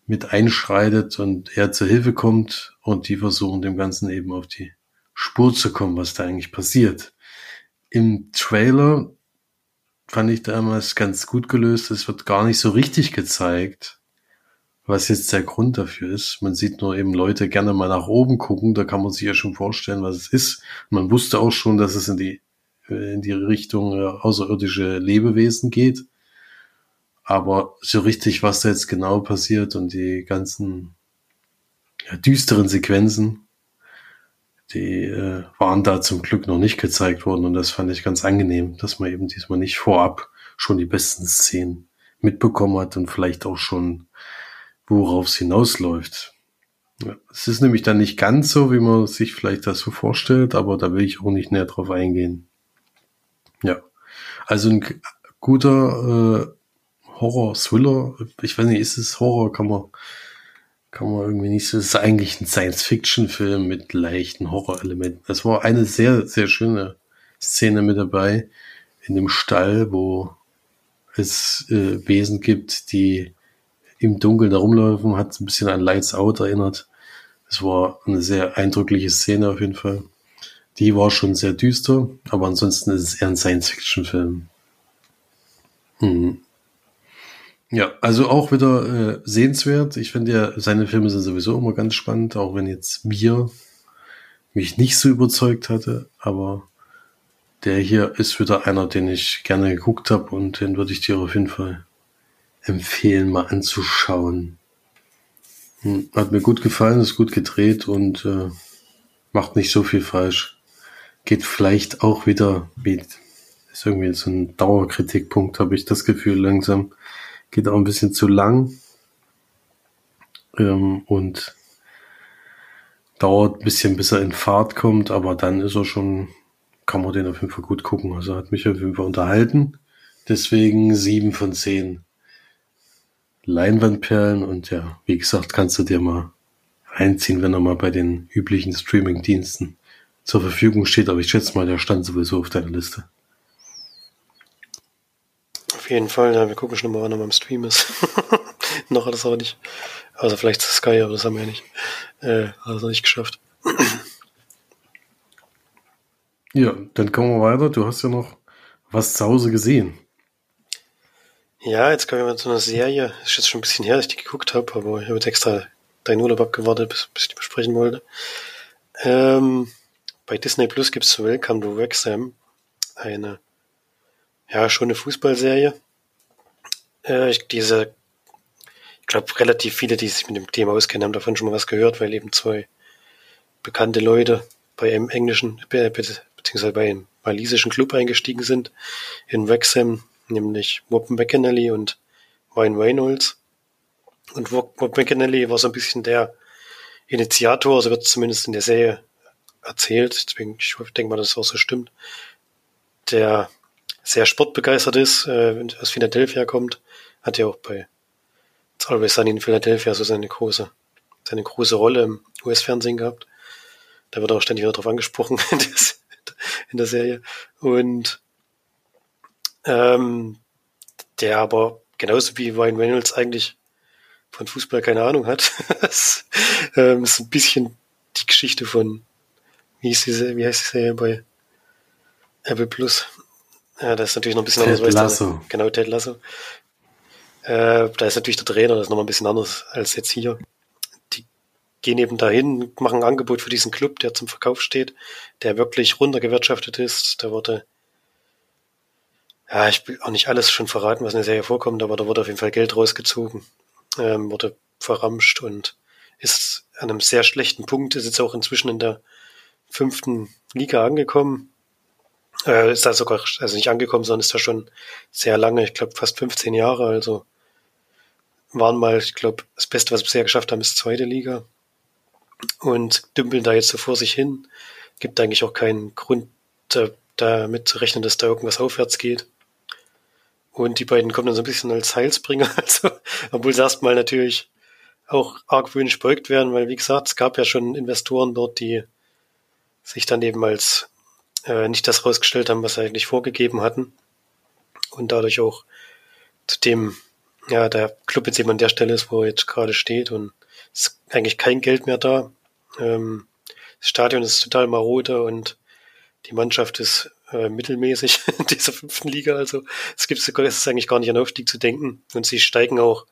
mit einschreitet und er zur Hilfe kommt und die versuchen dem Ganzen eben auf die Spur zu kommen, was da eigentlich passiert. Im Trailer fand ich damals ganz gut gelöst. Es wird gar nicht so richtig gezeigt, was jetzt der Grund dafür ist. Man sieht nur eben Leute gerne mal nach oben gucken. Da kann man sich ja schon vorstellen, was es ist. Man wusste auch schon, dass es in die in die Richtung äh, außerirdische Lebewesen geht. Aber so richtig, was da jetzt genau passiert und die ganzen ja, düsteren Sequenzen, die äh, waren da zum Glück noch nicht gezeigt worden und das fand ich ganz angenehm, dass man eben diesmal nicht vorab schon die besten Szenen mitbekommen hat und vielleicht auch schon, worauf es hinausläuft. Ja, es ist nämlich dann nicht ganz so, wie man sich vielleicht das so vorstellt, aber da will ich auch nicht näher drauf eingehen. Ja. Also ein guter äh, Horror-Thriller. Ich weiß nicht, ist es Horror? Kann man, kann man irgendwie nicht so. Es ist eigentlich ein Science-Fiction-Film mit leichten Horrorelementen. Es war eine sehr, sehr schöne Szene mit dabei in dem Stall, wo es äh, Wesen gibt, die im Dunkeln herumlaufen, hat ein bisschen an Lights Out erinnert. Es war eine sehr eindrückliche Szene auf jeden Fall. Die war schon sehr düster, aber ansonsten ist es eher ein Science-Fiction-Film. Mhm. Ja, also auch wieder äh, sehenswert. Ich finde ja, seine Filme sind sowieso immer ganz spannend, auch wenn jetzt wir mich nicht so überzeugt hatte, aber der hier ist wieder einer, den ich gerne geguckt habe und den würde ich dir auf jeden Fall empfehlen, mal anzuschauen. Hm, hat mir gut gefallen, ist gut gedreht und äh, macht nicht so viel falsch. Geht vielleicht auch wieder, wie, ist irgendwie so ein Dauerkritikpunkt, habe ich das Gefühl langsam Geht auch ein bisschen zu lang. Ähm, und dauert ein bisschen, bis er in Fahrt kommt, aber dann ist er schon, kann man den auf jeden Fall gut gucken. Also hat mich auf jeden Fall unterhalten. Deswegen sieben von zehn Leinwandperlen und ja, wie gesagt, kannst du dir mal reinziehen, wenn er mal bei den üblichen Streaming-Diensten zur Verfügung steht. Aber ich schätze mal, der stand sowieso auf deiner Liste. Auf jeden Fall, ja, wir gucken schon mal, wann er beim Stream ist. Noch hat es aber nicht. Also vielleicht Sky, aber das haben wir ja nicht. Äh, hat es noch nicht geschafft. ja, dann kommen wir weiter. Du hast ja noch was zu Hause gesehen. Ja, jetzt kommen wir zu einer Serie. Ist jetzt schon ein bisschen her, dass ich die geguckt habe, aber ich habe jetzt extra deinen Urlaub abgewartet, bis, bis ich die besprechen wollte. Ähm, bei Disney Plus gibt es Welcome to Wrexham eine ja, schon eine Fußballserie. Äh, ich, diese, ich glaube, relativ viele, die sich mit dem Thema auskennen, haben davon schon mal was gehört, weil eben zwei bekannte Leute bei einem englischen, beziehungsweise bei einem walisischen Club eingestiegen sind, in Wrexham, nämlich Wop McAnally und Ryan Reynolds. Und Wop McAnally war so ein bisschen der Initiator, also wird zumindest in der Serie erzählt, deswegen, ich denke mal, dass es auch so stimmt, der sehr sportbegeistert ist, äh, aus Philadelphia kommt, hat ja auch bei It's Always Sunny in Philadelphia so seine große, seine große Rolle im US-Fernsehen gehabt. Da wird auch ständig wieder drauf angesprochen in der Serie. Und ähm, der aber genauso wie Ryan Reynolds eigentlich von Fußball keine Ahnung hat. das ähm, ist ein bisschen die Geschichte von, wie, hieß diese, wie heißt die Serie bei Apple Plus? Ja, das ist natürlich noch ein bisschen Ted anders. Lasso. Der, genau, Ted Lasso. Äh, da ist natürlich der Trainer, das ist noch ein bisschen anders als jetzt hier. Die gehen eben dahin, machen ein Angebot für diesen Club, der zum Verkauf steht, der wirklich runtergewirtschaftet ist. Da wurde, ja, ich will auch nicht alles schon verraten, was in der Serie vorkommt, aber da wurde auf jeden Fall Geld rausgezogen, ähm, wurde verramscht und ist an einem sehr schlechten Punkt, ist jetzt auch inzwischen in der fünften Liga angekommen äh, ist da sogar, also nicht angekommen, sondern ist da schon sehr lange, ich glaube fast 15 Jahre, also waren mal, ich glaube, das Beste, was wir bisher geschafft haben, ist zweite Liga und dümpeln da jetzt so vor sich hin. Gibt eigentlich auch keinen Grund, da, damit zu rechnen, dass da irgendwas aufwärts geht. Und die beiden kommen dann so ein bisschen als Heilsbringer, also, obwohl sie erstmal natürlich auch argwöhnisch beugt werden, weil wie gesagt, es gab ja schon Investoren dort, die sich dann eben als äh, nicht das rausgestellt haben, was sie eigentlich vorgegeben hatten. Und dadurch auch zu dem, ja, der Club jetzt eben an der Stelle ist, wo er jetzt gerade steht und es ist eigentlich kein Geld mehr da. Ähm, das Stadion ist total marode und die Mannschaft ist äh, mittelmäßig in dieser fünften Liga. Also es gibt es ist eigentlich gar nicht an Aufstieg zu denken. Und sie steigen auch,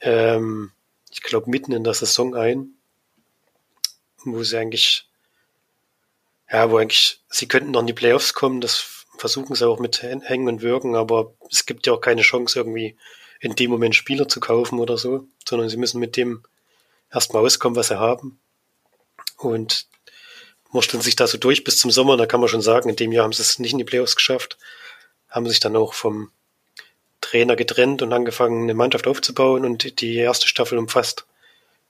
ähm, ich glaube, mitten in der Saison ein, wo sie eigentlich ja, wo eigentlich, sie könnten noch in die Playoffs kommen, das versuchen sie auch mit Hängen und Wirken, aber es gibt ja auch keine Chance, irgendwie in dem Moment Spieler zu kaufen oder so, sondern sie müssen mit dem erstmal auskommen, was sie haben. Und wursteln sich da so durch bis zum Sommer, da kann man schon sagen, in dem Jahr haben sie es nicht in die Playoffs geschafft, haben sich dann auch vom Trainer getrennt und angefangen, eine Mannschaft aufzubauen und die erste Staffel umfasst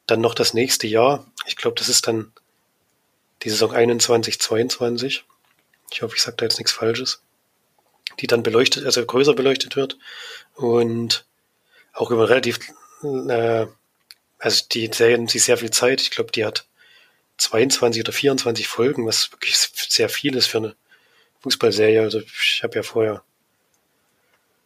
dann noch das nächste Jahr. Ich glaube, das ist dann die Saison 21, 22. Ich hoffe, ich sage da jetzt nichts Falsches. Die dann beleuchtet, also größer beleuchtet wird und auch über relativ, äh, also die Serie nimmt sich sehr viel Zeit. Ich glaube, die hat 22 oder 24 Folgen, was wirklich sehr viel ist für eine Fußballserie. Also ich habe ja vorher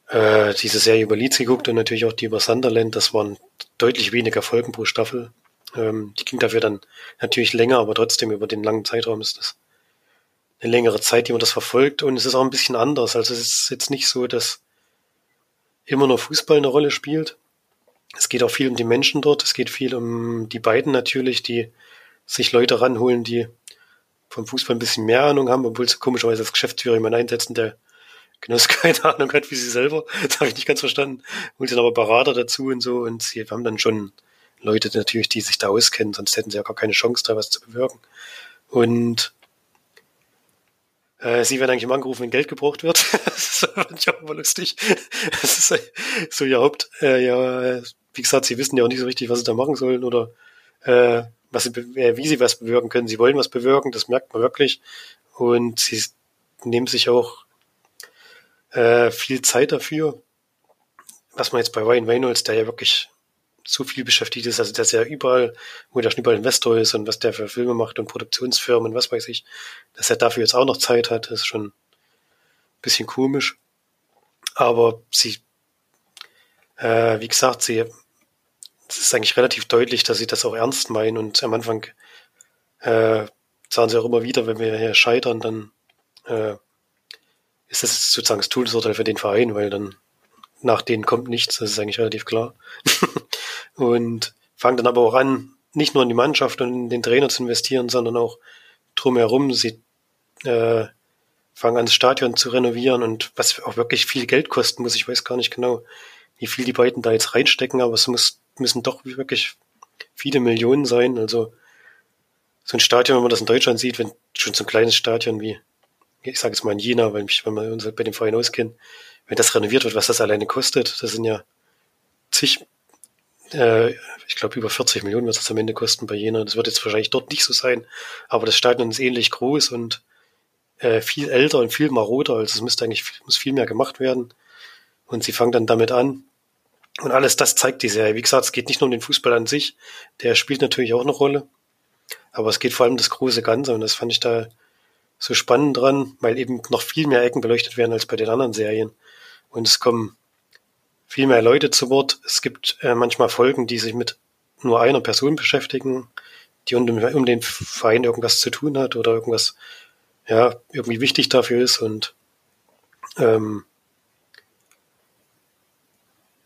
äh, diese Serie über Leeds geguckt und natürlich auch die über Sunderland. Das waren deutlich weniger Folgen pro Staffel. Ähm, die ging dafür dann natürlich länger, aber trotzdem über den langen Zeitraum ist das eine längere Zeit, die man das verfolgt und es ist auch ein bisschen anders. Also es ist jetzt nicht so, dass immer nur Fußball eine Rolle spielt. Es geht auch viel um die Menschen dort. Es geht viel um die beiden natürlich, die sich Leute ranholen, die vom Fußball ein bisschen mehr Ahnung haben, obwohl sie komischerweise als Geschäftsführer jemanden einsetzen, der Genoss keine Ahnung hat wie sie selber. Das habe ich nicht ganz verstanden. Holt dann aber Berater dazu und so und sie haben dann schon Leute natürlich, die sich da auskennen, sonst hätten sie ja gar keine Chance, da was zu bewirken. Und äh, sie werden eigentlich immer angerufen, wenn Geld gebraucht wird. das fand ich auch immer lustig. Das ist so ihr Haupt, äh, ja, wie gesagt, sie wissen ja auch nicht so richtig, was sie da machen sollen oder äh, was sie, äh, wie sie was bewirken können. Sie wollen was bewirken, das merkt man wirklich. Und sie nehmen sich auch äh, viel Zeit dafür. Was man jetzt bei Ryan Reynolds, der ja wirklich so viel beschäftigt ist, also dass er überall, wo der schon überall Investor ist und was der für Filme macht und Produktionsfirmen, was weiß ich, dass er dafür jetzt auch noch Zeit hat, ist schon ein bisschen komisch. Aber sie, äh, wie gesagt, sie, es ist eigentlich relativ deutlich, dass sie das auch ernst meinen und am Anfang äh, sagen sie auch immer wieder, wenn wir hier scheitern, dann äh, ist das sozusagen das Todesurteil für den Verein, weil dann nach denen kommt nichts, das ist eigentlich relativ klar. und fangen dann aber auch an, nicht nur in die Mannschaft und in den Trainer zu investieren, sondern auch drumherum. Sie äh, fangen an, das Stadion zu renovieren und was auch wirklich viel Geld kosten muss. Ich weiß gar nicht genau, wie viel die beiden da jetzt reinstecken, aber es muss, müssen doch wirklich viele Millionen sein. Also so ein Stadion, wenn man das in Deutschland sieht, wenn schon so ein kleines Stadion wie ich sage jetzt mal in Jena, weil mich, wenn wir uns bei dem Verein auskennen, wenn das renoviert wird, was das alleine kostet, das sind ja zig, äh, ich glaube über 40 Millionen wird das am Ende kosten bei Jena. Das wird jetzt wahrscheinlich dort nicht so sein, aber das Stadion ist ähnlich groß und äh, viel älter und viel maroder, also es müsste eigentlich muss viel mehr gemacht werden. Und sie fangen dann damit an. Und alles das zeigt die Serie. Wie gesagt, es geht nicht nur um den Fußball an sich, der spielt natürlich auch eine Rolle, aber es geht vor allem um das große Ganze und das fand ich da so spannend dran, weil eben noch viel mehr Ecken beleuchtet werden als bei den anderen Serien. Und es kommen viel mehr Leute zu Wort. Es gibt äh, manchmal Folgen, die sich mit nur einer Person beschäftigen, die um, um den Verein irgendwas zu tun hat oder irgendwas, ja, irgendwie wichtig dafür ist und ähm,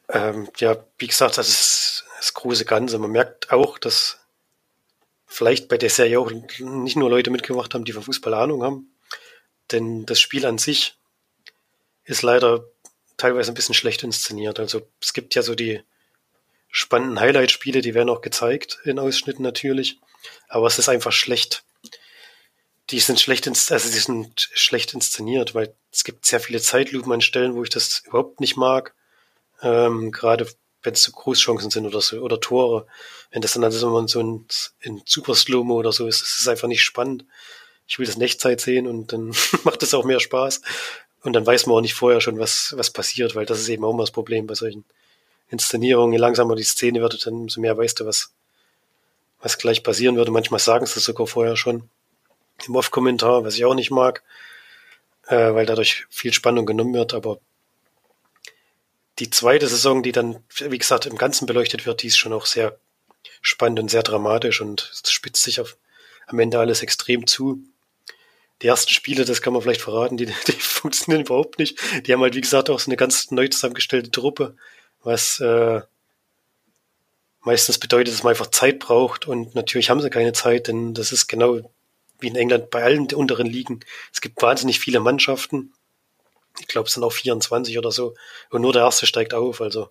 ähm, ja, wie gesagt, das ist das große Ganze. Man merkt auch, dass vielleicht bei der Serie auch nicht nur Leute mitgemacht haben, die von Fußball Ahnung haben. Denn das Spiel an sich ist leider teilweise ein bisschen schlecht inszeniert. Also es gibt ja so die spannenden Highlight-Spiele, die werden auch gezeigt in Ausschnitten natürlich, aber es ist einfach schlecht. Die sind schlecht, also die sind schlecht inszeniert, weil es gibt sehr viele Zeitlupen an Stellen, wo ich das überhaupt nicht mag. Ähm, gerade wenn es so Großchancen sind oder so, oder Tore. Wenn das dann also so ein, in Super Slow-Mo oder so ist, ist es einfach nicht spannend. Ich will das in Echtzeit sehen und dann macht es auch mehr Spaß. Und dann weiß man auch nicht vorher schon, was, was passiert, weil das ist eben auch immer das Problem bei solchen Inszenierungen. Je langsamer die Szene wird, dann umso mehr weißt du, was, was gleich passieren würde. Manchmal sagen sie es sogar vorher schon im Off-Kommentar, was ich auch nicht mag, äh, weil dadurch viel Spannung genommen wird, aber die zweite Saison, die dann, wie gesagt, im Ganzen beleuchtet wird, die ist schon auch sehr spannend und sehr dramatisch und es spitzt sich auf, am Ende alles extrem zu. Die ersten Spiele, das kann man vielleicht verraten, die, die funktionieren überhaupt nicht. Die haben halt, wie gesagt, auch so eine ganz neu zusammengestellte Truppe, was äh, meistens bedeutet, dass man einfach Zeit braucht und natürlich haben sie keine Zeit, denn das ist genau wie in England bei allen unteren Ligen. Es gibt wahnsinnig viele Mannschaften ich glaube, es sind auch 24 oder so. Und nur der erste steigt auf. Also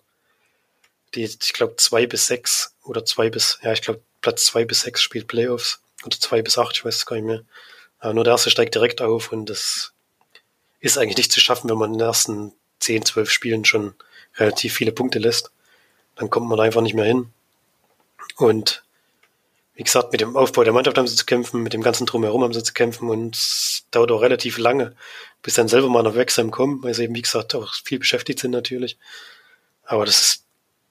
die, ich glaube, zwei bis sechs oder zwei bis, ja, ich glaube, Platz zwei bis sechs spielt Playoffs. Oder zwei bis acht, ich weiß es gar nicht mehr. Aber nur der erste steigt direkt auf und das ist eigentlich nicht zu schaffen, wenn man in den ersten zehn, zwölf Spielen schon relativ viele Punkte lässt. Dann kommt man einfach nicht mehr hin. Und wie gesagt, mit dem Aufbau der Mannschaft haben sie zu kämpfen, mit dem ganzen Drumherum haben sie zu kämpfen und es dauert auch relativ lange, bis dann selber mal noch Wechseln kommen, weil sie eben, wie gesagt, auch viel beschäftigt sind natürlich. Aber das ist,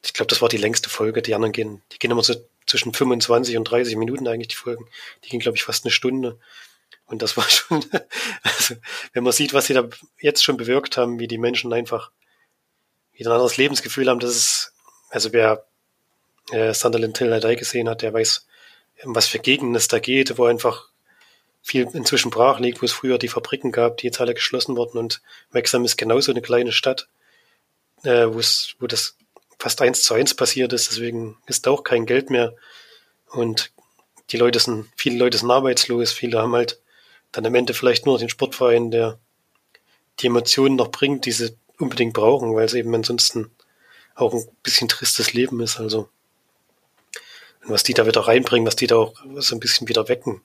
ich glaube, das war die längste Folge. Die anderen gehen, die gehen immer so zwischen 25 und 30 Minuten eigentlich, die Folgen. Die gehen, glaube ich, fast eine Stunde. Und das war schon, also, wenn man sieht, was sie da jetzt schon bewirkt haben, wie die Menschen einfach wieder ein anderes Lebensgefühl haben, das ist, also wer äh, Sunderland Till gesehen hat, der weiß, was für Gegenden es da geht, wo einfach viel inzwischen brach liegt, wo es früher die Fabriken gab, die jetzt alle geschlossen wurden und Wexham ist genauso eine kleine Stadt, äh, wo es, wo das fast eins zu eins passiert ist, deswegen ist da auch kein Geld mehr. Und die Leute sind, viele Leute sind arbeitslos, viele haben halt dann am Ende vielleicht nur den Sportverein, der die Emotionen noch bringt, die sie unbedingt brauchen, weil es eben ansonsten auch ein bisschen tristes Leben ist, also und was die da wieder reinbringen, was die da auch so ein bisschen wieder wecken,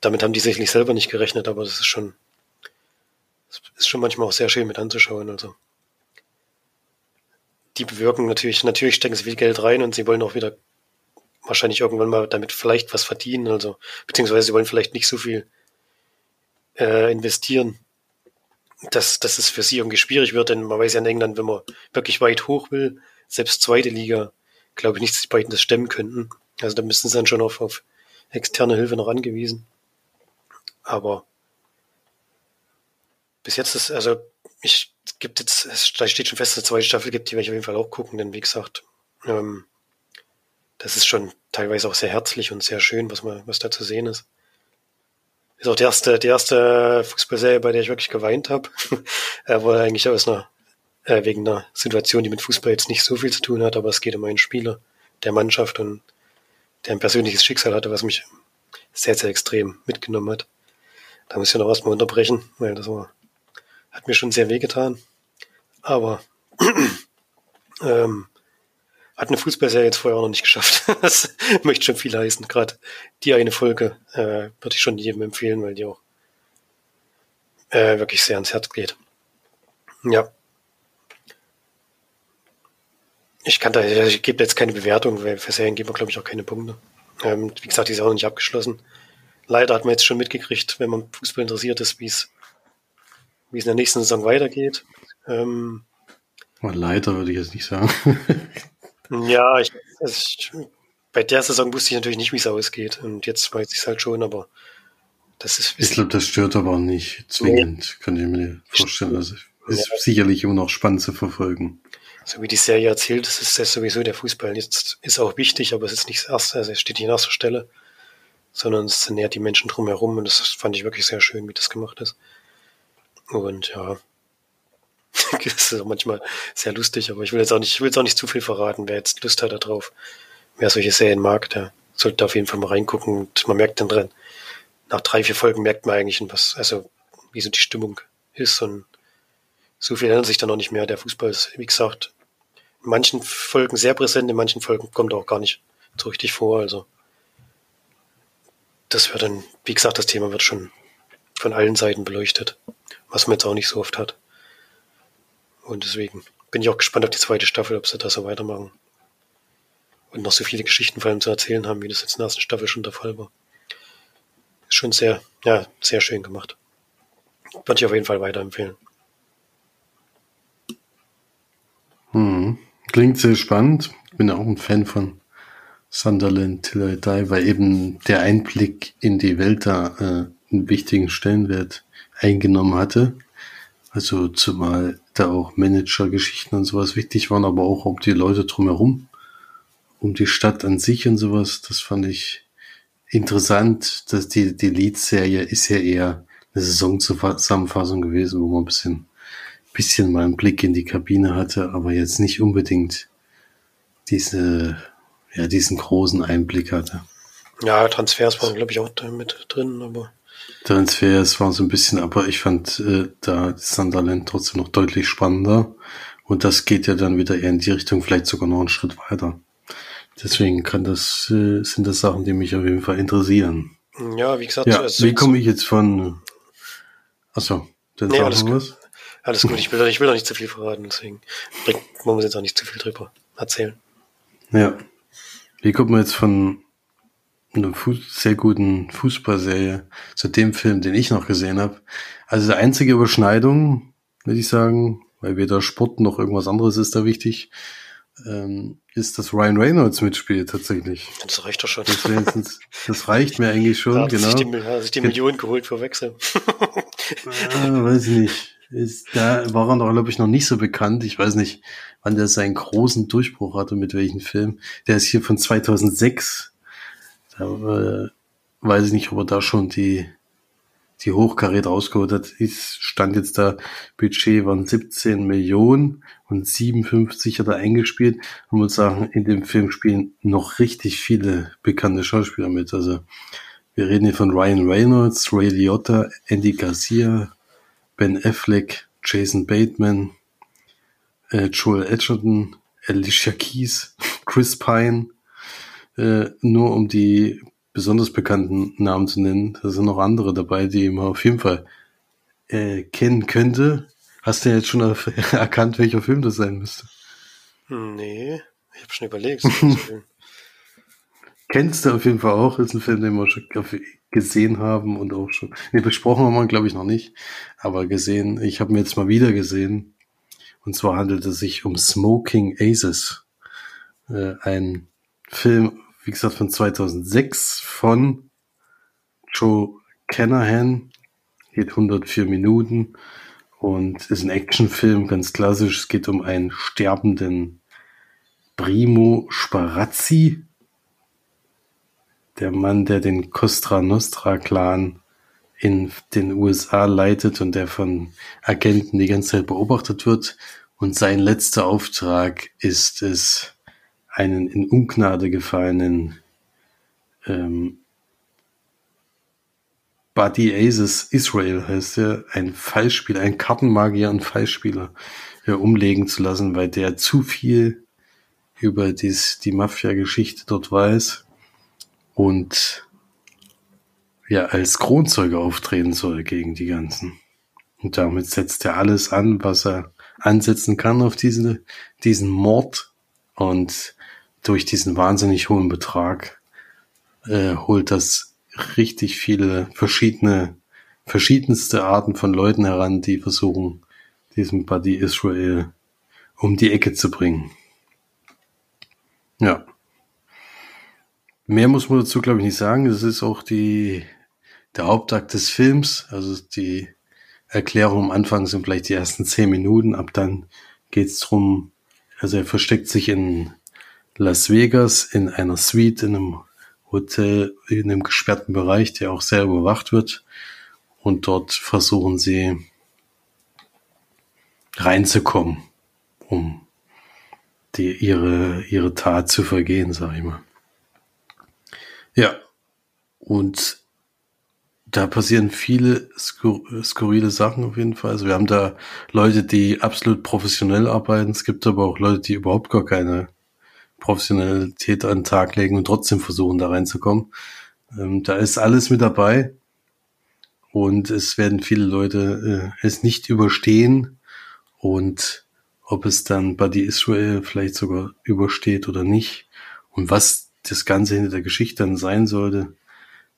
damit haben die sicherlich selber nicht gerechnet, aber das ist schon, das ist schon manchmal auch sehr schön mit anzuschauen. Also die bewirken natürlich, natürlich stecken sie viel Geld rein und sie wollen auch wieder wahrscheinlich irgendwann mal damit vielleicht was verdienen, also beziehungsweise sie wollen vielleicht nicht so viel äh, investieren, dass, dass es für sie irgendwie schwierig wird, denn man weiß ja in England, wenn man wirklich weit hoch will, selbst zweite Liga, glaube ich nicht, dass die beiden das stemmen könnten. Also da müssen sie dann schon auf, auf externe Hilfe noch angewiesen. Aber bis jetzt ist, also ich gibt jetzt, es steht schon fest, dass es eine zweite Staffel gibt, die werde ich auf jeden Fall auch gucken, denn wie gesagt, ähm, das ist schon teilweise auch sehr herzlich und sehr schön, was man, was da zu sehen ist. Ist auch die erste, die erste Fußballserie, bei der ich wirklich geweint habe. er war eigentlich aus einer, äh, wegen einer Situation, die mit Fußball jetzt nicht so viel zu tun hat, aber es geht um einen Spieler der Mannschaft und der ein persönliches Schicksal hatte, was mich sehr, sehr extrem mitgenommen hat. Da muss ich noch erstmal unterbrechen, weil das war, hat mir schon sehr wehgetan. Aber ähm, hat eine Fußballserie jetzt vorher auch noch nicht geschafft. das möchte schon viel heißen. Gerade die eine Folge äh, würde ich schon jedem empfehlen, weil die auch äh, wirklich sehr ans Herz geht. Ja. Ich kann da, ich gebe jetzt keine Bewertung, weil für Serien geben wir, glaube ich, auch keine Punkte. Ähm, wie gesagt, die ist auch noch nicht abgeschlossen leider hat man jetzt schon mitgekriegt, wenn man Fußball interessiert ist, wie es in der nächsten Saison weitergeht. Ähm, leider würde ich jetzt nicht sagen. ja, ich, ich, bei der Saison wusste ich natürlich nicht, wie es ausgeht. Und jetzt weiß ich es halt schon, aber das ist. Ich glaube, das stört aber nicht zwingend, nee. kann ich mir vorstellen. Also ist ja. sicherlich immer noch spannend zu verfolgen. So wie die Serie erzählt, das ist das sowieso der Fußball. Jetzt ist auch wichtig, aber es ist nicht das erste, also es steht nicht an erster Stelle sondern es nährt die Menschen drumherum und das fand ich wirklich sehr schön, wie das gemacht ist. Und ja, das ist auch manchmal sehr lustig, aber ich will jetzt auch nicht, ich will jetzt auch nicht zu viel verraten, wer jetzt Lust hat darauf, wer solche Serien mag, der sollte auf jeden Fall mal reingucken und man merkt dann drin, nach drei, vier Folgen merkt man eigentlich, was, also, wie so die Stimmung ist und so viel ändert sich dann noch nicht mehr. Der Fußball ist, wie gesagt, in manchen Folgen sehr präsent, in manchen Folgen kommt er auch gar nicht so richtig vor, also das wird dann, wie gesagt, das Thema wird schon von allen Seiten beleuchtet, was man jetzt auch nicht so oft hat. Und deswegen bin ich auch gespannt auf die zweite Staffel, ob sie das so weitermachen. Und noch so viele Geschichten vor allem zu erzählen haben, wie das jetzt in der ersten Staffel schon der Fall war. Ist schon sehr, ja, sehr schön gemacht. Würde ich auf jeden Fall weiterempfehlen. Hm. Klingt sehr spannend. Ich bin auch ein Fan von Sunderland Till I Die, weil eben der Einblick in die Welt da äh, einen wichtigen Stellenwert eingenommen hatte. Also zumal da auch Managergeschichten und sowas wichtig waren, aber auch um die Leute drumherum, um die Stadt an sich und sowas. Das fand ich interessant, dass die, die Lead-Serie ist ja eher eine Saisonzusammenfassung gewesen, wo man ein bisschen, bisschen mal einen Blick in die Kabine hatte, aber jetzt nicht unbedingt diese ja, diesen großen Einblick hatte. Ja, Transfers waren, glaube ich, auch mit drin, aber. Transfers waren so ein bisschen, aber ich fand äh, da Sunderland trotzdem noch deutlich spannender. Und das geht ja dann wieder eher in die Richtung, vielleicht sogar noch einen Schritt weiter. Deswegen kann das, äh, sind das Sachen, die mich auf jeden Fall interessieren. Ja, wie gesagt, ja, wie komme ich jetzt von. Achso, dann nee, alles gut. was? Alles gut, ich will, ich will auch nicht zu viel verraten, deswegen man muss jetzt auch nicht zu viel drüber erzählen. Ja. Wie kommt man jetzt von einer sehr guten Fußballserie zu dem Film, den ich noch gesehen habe? Also die einzige Überschneidung, würde ich sagen, weil weder Sport noch irgendwas anderes ist da wichtig, ähm, ist, dass Ryan Reynolds mitspielt tatsächlich. Das reicht doch schon. Das, das reicht mir eigentlich schon, da hat genau. Sich die, hat sich die Million geholt für Wechsel. ah, weiß ich nicht. Ist, da war er noch, glaube ich, noch nicht so bekannt. Ich weiß nicht, wann der seinen großen Durchbruch hatte, mit welchem Film. Der ist hier von 2006. Äh, weiß ich nicht, ob er da schon die die hochkarätig rausgeholt hat. Ich stand jetzt da, Budget waren 17 Millionen und 57 hat er eingespielt. Man muss sagen, in dem Film spielen noch richtig viele bekannte Schauspieler mit. Also wir reden hier von Ryan Reynolds, Ray Liotta, Andy Garcia, Ben Affleck, Jason Bateman, äh, Joel Edgerton, Alicia Keys, Chris Pine, äh, nur um die besonders bekannten Namen zu nennen. Da sind noch andere dabei, die man auf jeden Fall äh, kennen könnte. Hast du jetzt schon erkannt, welcher Film das sein müsste? Nee, ich habe schon überlegt. Kennst du auf jeden Fall auch, ist ein Film, den wir schon gesehen haben und auch schon, nee, besprochen haben wir, glaube ich, noch nicht, aber gesehen, ich habe mir jetzt mal wieder gesehen. Und zwar handelt es sich um Smoking Aces. Äh, ein Film wie gesagt, von 2006 von Joe Canahan. Geht 104 Minuten und ist ein Actionfilm, ganz klassisch. Es geht um einen sterbenden Primo Sparazzi. Der Mann, der den Costra Nostra Clan in den USA leitet und der von Agenten die ganze Zeit beobachtet wird. Und sein letzter Auftrag ist es, einen in Ungnade gefallenen ähm, Buddy Aces Israel heißt er, ein Fallspieler, ein Kartenmagier und Fallspieler äh, umlegen zu lassen, weil der zu viel über dies, die Mafia-Geschichte dort weiß und ja als Kronzeuge auftreten soll gegen die ganzen. Und damit setzt er alles an, was er ansetzen kann auf diese, diesen Mord und durch diesen wahnsinnig hohen Betrag äh, holt das richtig viele verschiedene, verschiedenste Arten von Leuten heran, die versuchen, diesen Buddy Israel um die Ecke zu bringen. Ja. Mehr muss man dazu, glaube ich, nicht sagen. Das ist auch die, der Hauptakt des Films. Also die Erklärung am Anfang sind vielleicht die ersten zehn Minuten. Ab dann geht's drum, also er versteckt sich in Las Vegas in einer Suite in einem Hotel in einem gesperrten Bereich, der auch sehr überwacht wird. Und dort versuchen sie reinzukommen, um die, ihre, ihre Tat zu vergehen, sag ich mal. Ja. Und da passieren viele skur skurrile Sachen auf jeden Fall. Also wir haben da Leute, die absolut professionell arbeiten. Es gibt aber auch Leute, die überhaupt gar keine Professionalität an den Tag legen und trotzdem versuchen, da reinzukommen. Ähm, da ist alles mit dabei. Und es werden viele Leute äh, es nicht überstehen. Und ob es dann Buddy Israel vielleicht sogar übersteht oder nicht. Und was das Ganze hinter der Geschichte dann sein sollte,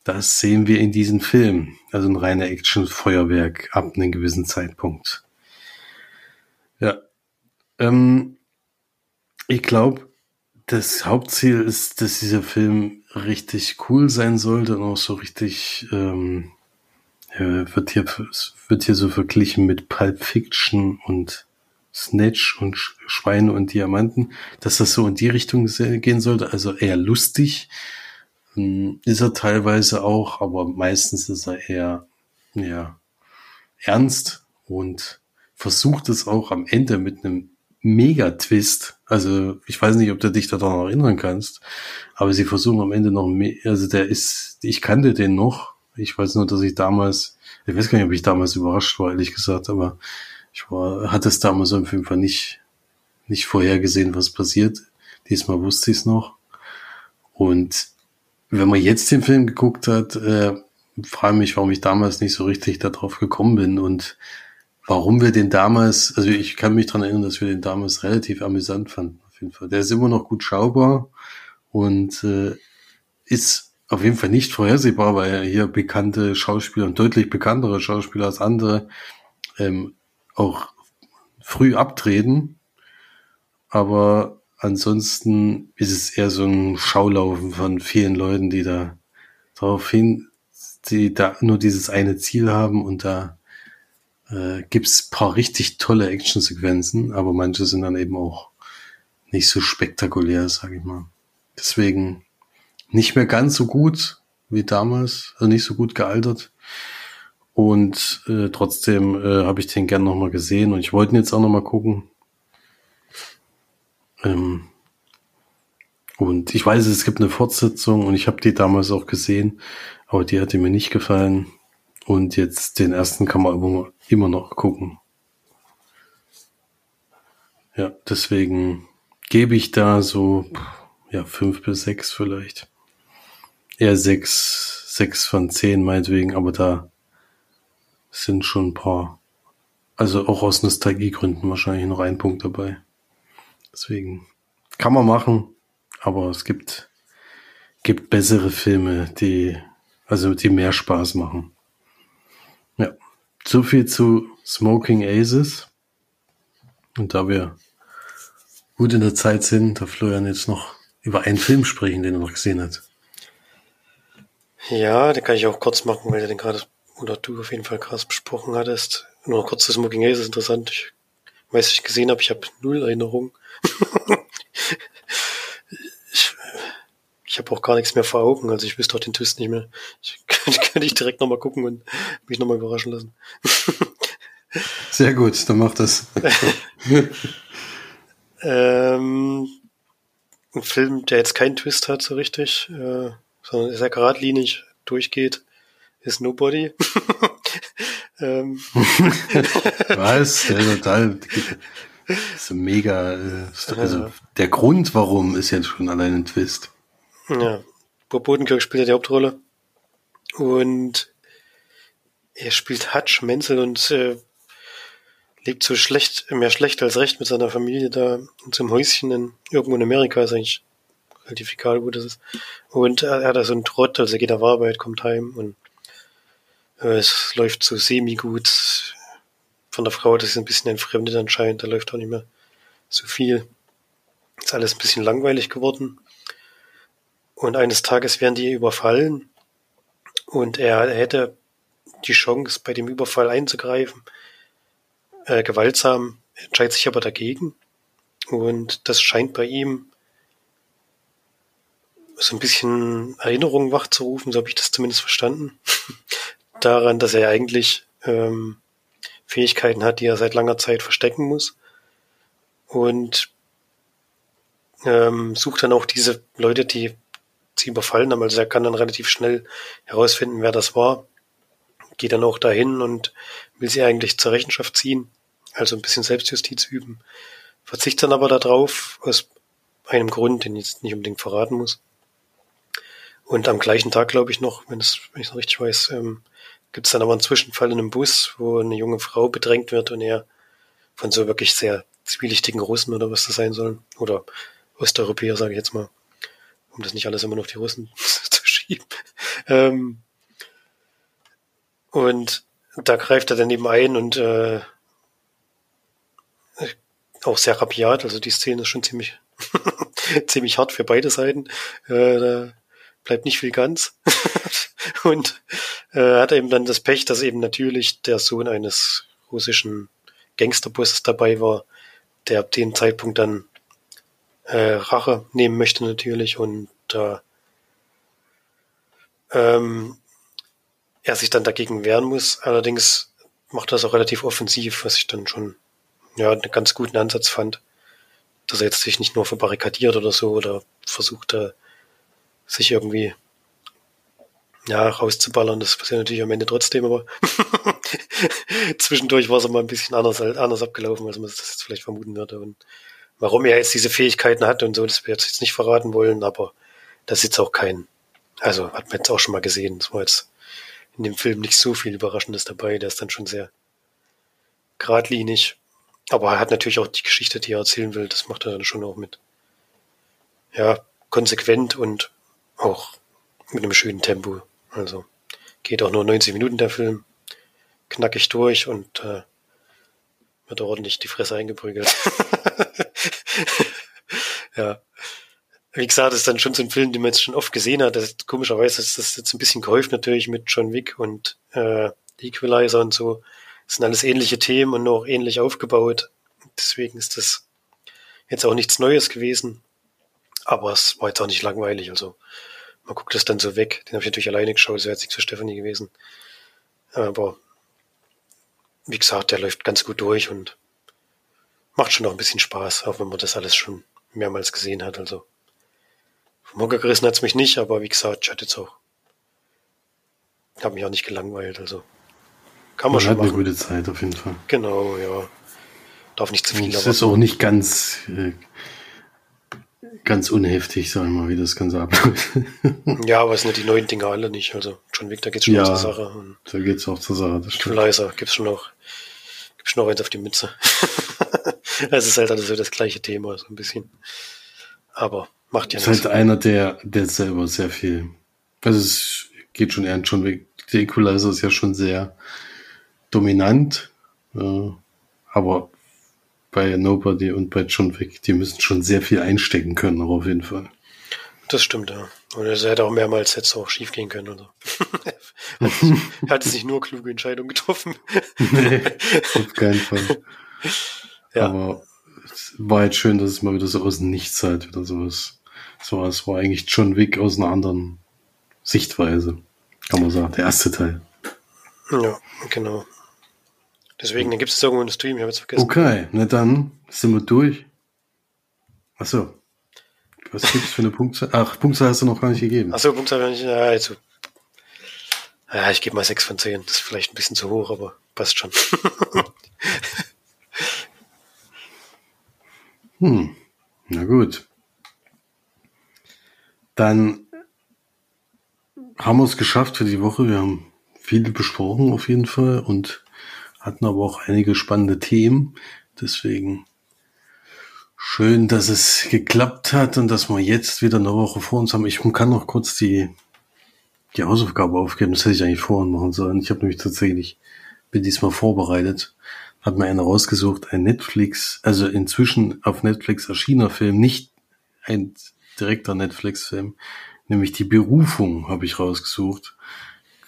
das sehen wir in diesem Film. Also ein reiner Action-Feuerwerk ab einem gewissen Zeitpunkt. Ja. Ähm, ich glaube, das Hauptziel ist, dass dieser Film richtig cool sein sollte und auch so richtig ähm, wird hier wird hier so verglichen mit Pulp Fiction und Snatch und Schweine und Diamanten, dass das so in die Richtung gehen sollte, also eher lustig. Ähm, ist er teilweise auch, aber meistens ist er eher ja ernst und versucht es auch am Ende mit einem Mega-Twist. Also ich weiß nicht, ob du dich daran erinnern kannst, aber sie versuchen am Ende noch mehr, also der ist, ich kannte den noch. Ich weiß nur, dass ich damals, ich weiß gar nicht, ob ich damals überrascht war, ehrlich gesagt, aber ich war, hatte es damals auf jeden Fall nicht, nicht vorhergesehen, was passiert. Diesmal wusste ich es noch. Und wenn man jetzt den Film geguckt hat, äh, frage mich, warum ich damals nicht so richtig darauf gekommen bin und warum wir den damals, also ich kann mich dran erinnern, dass wir den damals relativ amüsant fanden, auf jeden Fall. Der ist immer noch gut schaubar und äh, ist auf jeden Fall nicht vorhersehbar, weil hier bekannte Schauspieler und deutlich bekanntere Schauspieler als andere ähm, auch früh abtreten. Aber ansonsten ist es eher so ein Schaulaufen von vielen Leuten, die da darauf hin, die da nur dieses eine Ziel haben und da äh, gibt's paar richtig tolle Actionsequenzen, aber manche sind dann eben auch nicht so spektakulär, sag ich mal. Deswegen nicht mehr ganz so gut wie damals, also nicht so gut gealtert. Und äh, trotzdem äh, habe ich den gern nochmal gesehen und ich wollte ihn jetzt auch nochmal gucken. Ähm, und ich weiß, es gibt eine Fortsetzung und ich habe die damals auch gesehen, aber die hat mir nicht gefallen. Und jetzt den ersten kann man immer, noch gucken. Ja, deswegen gebe ich da so ja fünf bis sechs vielleicht. Eher sechs, sechs von zehn meinetwegen, aber da sind schon ein paar, also auch aus Nostalgiegründen wahrscheinlich noch ein Punkt dabei. Deswegen kann man machen, aber es gibt, gibt bessere Filme, die, also die mehr Spaß machen. So viel zu Smoking Aces. Und da wir gut in der Zeit sind, da Florian jetzt noch über einen Film sprechen, den er noch gesehen hat. Ja, den kann ich auch kurz machen, weil du den gerade, oder du auf jeden Fall krass besprochen hattest. Nur kurz zu Smoking Aces interessant. Ich weiß, ich gesehen habe, ich habe null Erinnerung. ich ich habe auch gar nichts mehr vor Augen, also ich wüsste auch den Twist nicht mehr. Ich könnte, könnte ich direkt nochmal gucken und mich nochmal überraschen lassen. Sehr gut, dann mach das. ähm, ein Film, der jetzt keinen Twist hat so richtig, äh, sondern sehr geradlinig durchgeht, ist Nobody. ähm. Was? Der total ist mega. Äh, also der Grund, warum, ist jetzt schon allein ein Twist. Ja, Bob Bodenkirk spielt ja die Hauptrolle. Und er spielt Hutch Menzel und äh, lebt so schlecht, mehr schlecht als recht mit seiner Familie da in so einem Häuschen in, irgendwo in Amerika, ist eigentlich relativ egal, wo das ist. Und er, er hat da so einen Trott, also er geht auf Arbeit, kommt heim und äh, es läuft so semi-gut. Von der Frau, das ist ein bisschen entfremdet anscheinend, da läuft auch nicht mehr so viel. Ist alles ein bisschen langweilig geworden. Und eines Tages werden die überfallen und er hätte die Chance, bei dem Überfall einzugreifen, äh, gewaltsam, entscheidet sich aber dagegen. Und das scheint bei ihm so ein bisschen Erinnerungen wachzurufen, so habe ich das zumindest verstanden, daran, dass er eigentlich ähm, Fähigkeiten hat, die er seit langer Zeit verstecken muss. Und ähm, sucht dann auch diese Leute, die sie überfallen haben. Also er kann dann relativ schnell herausfinden, wer das war. Geht dann auch dahin und will sie eigentlich zur Rechenschaft ziehen. Also ein bisschen Selbstjustiz üben. Verzichtet dann aber darauf, aus einem Grund, den ich jetzt nicht unbedingt verraten muss. Und am gleichen Tag, glaube ich noch, wenn, es, wenn ich es richtig weiß, ähm, gibt es dann aber einen Zwischenfall in einem Bus, wo eine junge Frau bedrängt wird und er von so wirklich sehr zwielichtigen Russen oder was das sein sollen, oder Osteuropäer, sage ich jetzt mal, um das nicht alles immer noch die Russen zu schieben. Ähm, und da greift er dann eben ein und äh, auch sehr rabiat, also die Szene ist schon ziemlich ziemlich hart für beide Seiten. Äh, da bleibt nicht viel ganz. und äh, hat eben dann das Pech, dass eben natürlich der Sohn eines russischen Gangsterbosses dabei war, der ab dem Zeitpunkt dann äh, Rache nehmen möchte natürlich und äh, ähm, er sich dann dagegen wehren muss. Allerdings macht er das auch relativ offensiv, was ich dann schon ja einen ganz guten Ansatz fand, dass er jetzt sich nicht nur verbarrikadiert oder so oder versucht er sich irgendwie ja, rauszuballern. Das passiert natürlich am Ende trotzdem, aber zwischendurch war es mal ein bisschen anders, anders abgelaufen, als man das jetzt vielleicht vermuten würde. Und warum er jetzt diese Fähigkeiten hat und so, das wir jetzt nicht verraten wollen, aber das ist jetzt auch kein, also hat man jetzt auch schon mal gesehen, das war jetzt in dem Film nicht so viel Überraschendes dabei, der ist dann schon sehr geradlinig, aber er hat natürlich auch die Geschichte, die er erzählen will, das macht er dann schon auch mit, ja, konsequent und auch mit einem schönen Tempo, also geht auch nur 90 Minuten der Film, knackig durch und äh, wird ordentlich die Fresse eingeprügelt. ja wie gesagt, das ist dann schon so ein Film, den man jetzt schon oft gesehen hat. Das komischerweise ist das jetzt ein bisschen gehäuft natürlich mit John Wick und äh, Equalizer und so. Das sind alles ähnliche Themen und auch ähnlich aufgebaut. Deswegen ist das jetzt auch nichts Neues gewesen. Aber es war jetzt auch nicht langweilig. Also man guckt das dann so weg. Den habe ich natürlich alleine geschaut, das wäre jetzt nicht für Stephanie gewesen. Aber wie gesagt, der läuft ganz gut durch und macht schon noch ein bisschen Spaß, auch wenn man das alles schon mehrmals gesehen hat. Also vom Hocker gerissen hat's mich nicht, aber wie gesagt, ich hatte jetzt auch, habe mich auch nicht gelangweilt. Also kann man, man schon hat machen. eine gute Zeit auf jeden Fall. Genau, ja. Darf nicht zu viel. Es ist auch nicht ganz äh, ganz unheftig, sagen wir mal, wie das Ganze abläuft. ja, aber es sind ja die neuen Dinger alle nicht. Also John Wick, da geht's schon Ja, zur Sache. Und Da geht's auch zur Sache. Das stimmt. Leiser gibt's schon noch, gibt's schon noch eins auf die Mütze. es ist halt alles so das gleiche Thema, so ein bisschen. Aber macht ja ist halt nichts. einer, der, der selber sehr viel. Also es geht schon eher schon weg. Der Equalizer ist ja schon sehr dominant. Äh, aber bei Nobody und bei John Wick, die müssen schon sehr viel einstecken können, auch auf jeden Fall. Das stimmt, ja. Und es hätte auch mehrmals jetzt auch schief gehen können. Also. er hat sich nur kluge Entscheidungen getroffen. nee, auf keinen Fall. Ja. Aber es war jetzt schön, dass es mal wieder so aus dem Nichts halt wieder sowas. So, es war eigentlich John Wick aus einer anderen Sichtweise. Kann man sagen. Der erste Teil. Ja, genau. Deswegen, dann gibt es irgendwo einen Stream, ich habe jetzt vergessen. Okay, na dann sind wir durch. Achso. Was gibt's für eine Punktzahl? Ach, Punktzahl hast du noch gar nicht gegeben. Achso, Punkt habe ich nicht. Ja, also, ja, ich gebe mal 6 von 10. Das ist vielleicht ein bisschen zu hoch, aber passt schon. Hm. Na gut. Dann haben wir es geschafft für die Woche. Wir haben viel besprochen auf jeden Fall und hatten aber auch einige spannende Themen. Deswegen schön, dass es geklappt hat und dass wir jetzt wieder eine Woche vor uns haben. Ich kann noch kurz die, die Hausaufgabe aufgeben. Das hätte ich eigentlich vorhin machen sollen. Ich habe nämlich tatsächlich, bin diesmal vorbereitet, hat mir einer rausgesucht, ein Netflix, also inzwischen auf Netflix erschienener Film, nicht ein direkter Netflix-Film, nämlich die Berufung habe ich rausgesucht.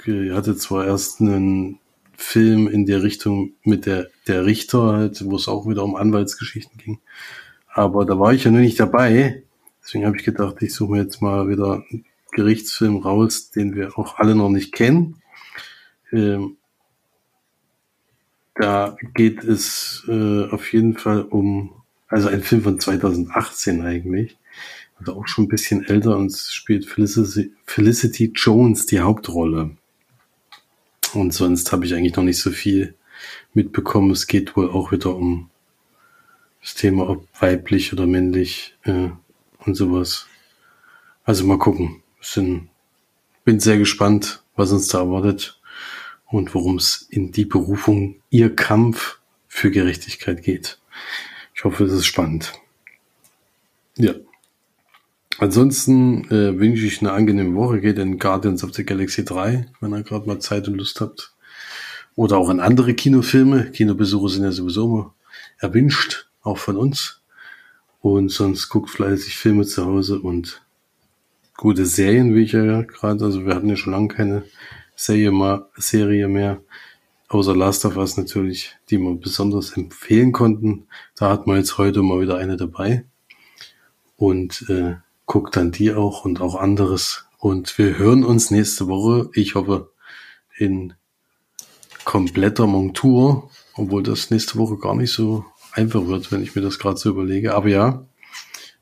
Ich hatte zwar erst einen Film in der Richtung mit der, der Richter, halt, wo es auch wieder um Anwaltsgeschichten ging. Aber da war ich ja nur nicht dabei. Deswegen habe ich gedacht, ich suche mir jetzt mal wieder einen Gerichtsfilm raus, den wir auch alle noch nicht kennen. Ähm, da geht es äh, auf jeden Fall um, also ein Film von 2018 eigentlich. Also auch schon ein bisschen älter und spielt Felicity, Felicity Jones die Hauptrolle. Und sonst habe ich eigentlich noch nicht so viel mitbekommen. Es geht wohl auch wieder um das Thema, ob weiblich oder männlich äh, und sowas. Also mal gucken. Sind, bin sehr gespannt, was uns da erwartet und worum es in die Berufung, ihr Kampf für Gerechtigkeit geht. Ich hoffe, es ist spannend. Ja. Ansonsten äh, wünsche ich eine angenehme Woche. Geht in Guardians of the Galaxy 3, wenn ihr gerade mal Zeit und Lust habt. Oder auch in andere Kinofilme. Kinobesuche sind ja sowieso immer erwünscht, auch von uns. Und sonst guckt fleißig Filme zu Hause und gute Serien, wie ich ja gerade. Also wir hatten ja schon lange keine Serie, mal, Serie mehr. Außer Last of Us natürlich, die wir besonders empfehlen konnten. Da hat man jetzt heute mal wieder eine dabei. Und äh, guckt dann die auch und auch anderes. Und wir hören uns nächste Woche. Ich hoffe, in kompletter Montur, obwohl das nächste Woche gar nicht so einfach wird, wenn ich mir das gerade so überlege. Aber ja,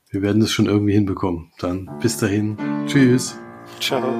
wir werden das schon irgendwie hinbekommen. Dann bis dahin. Tschüss. Ciao.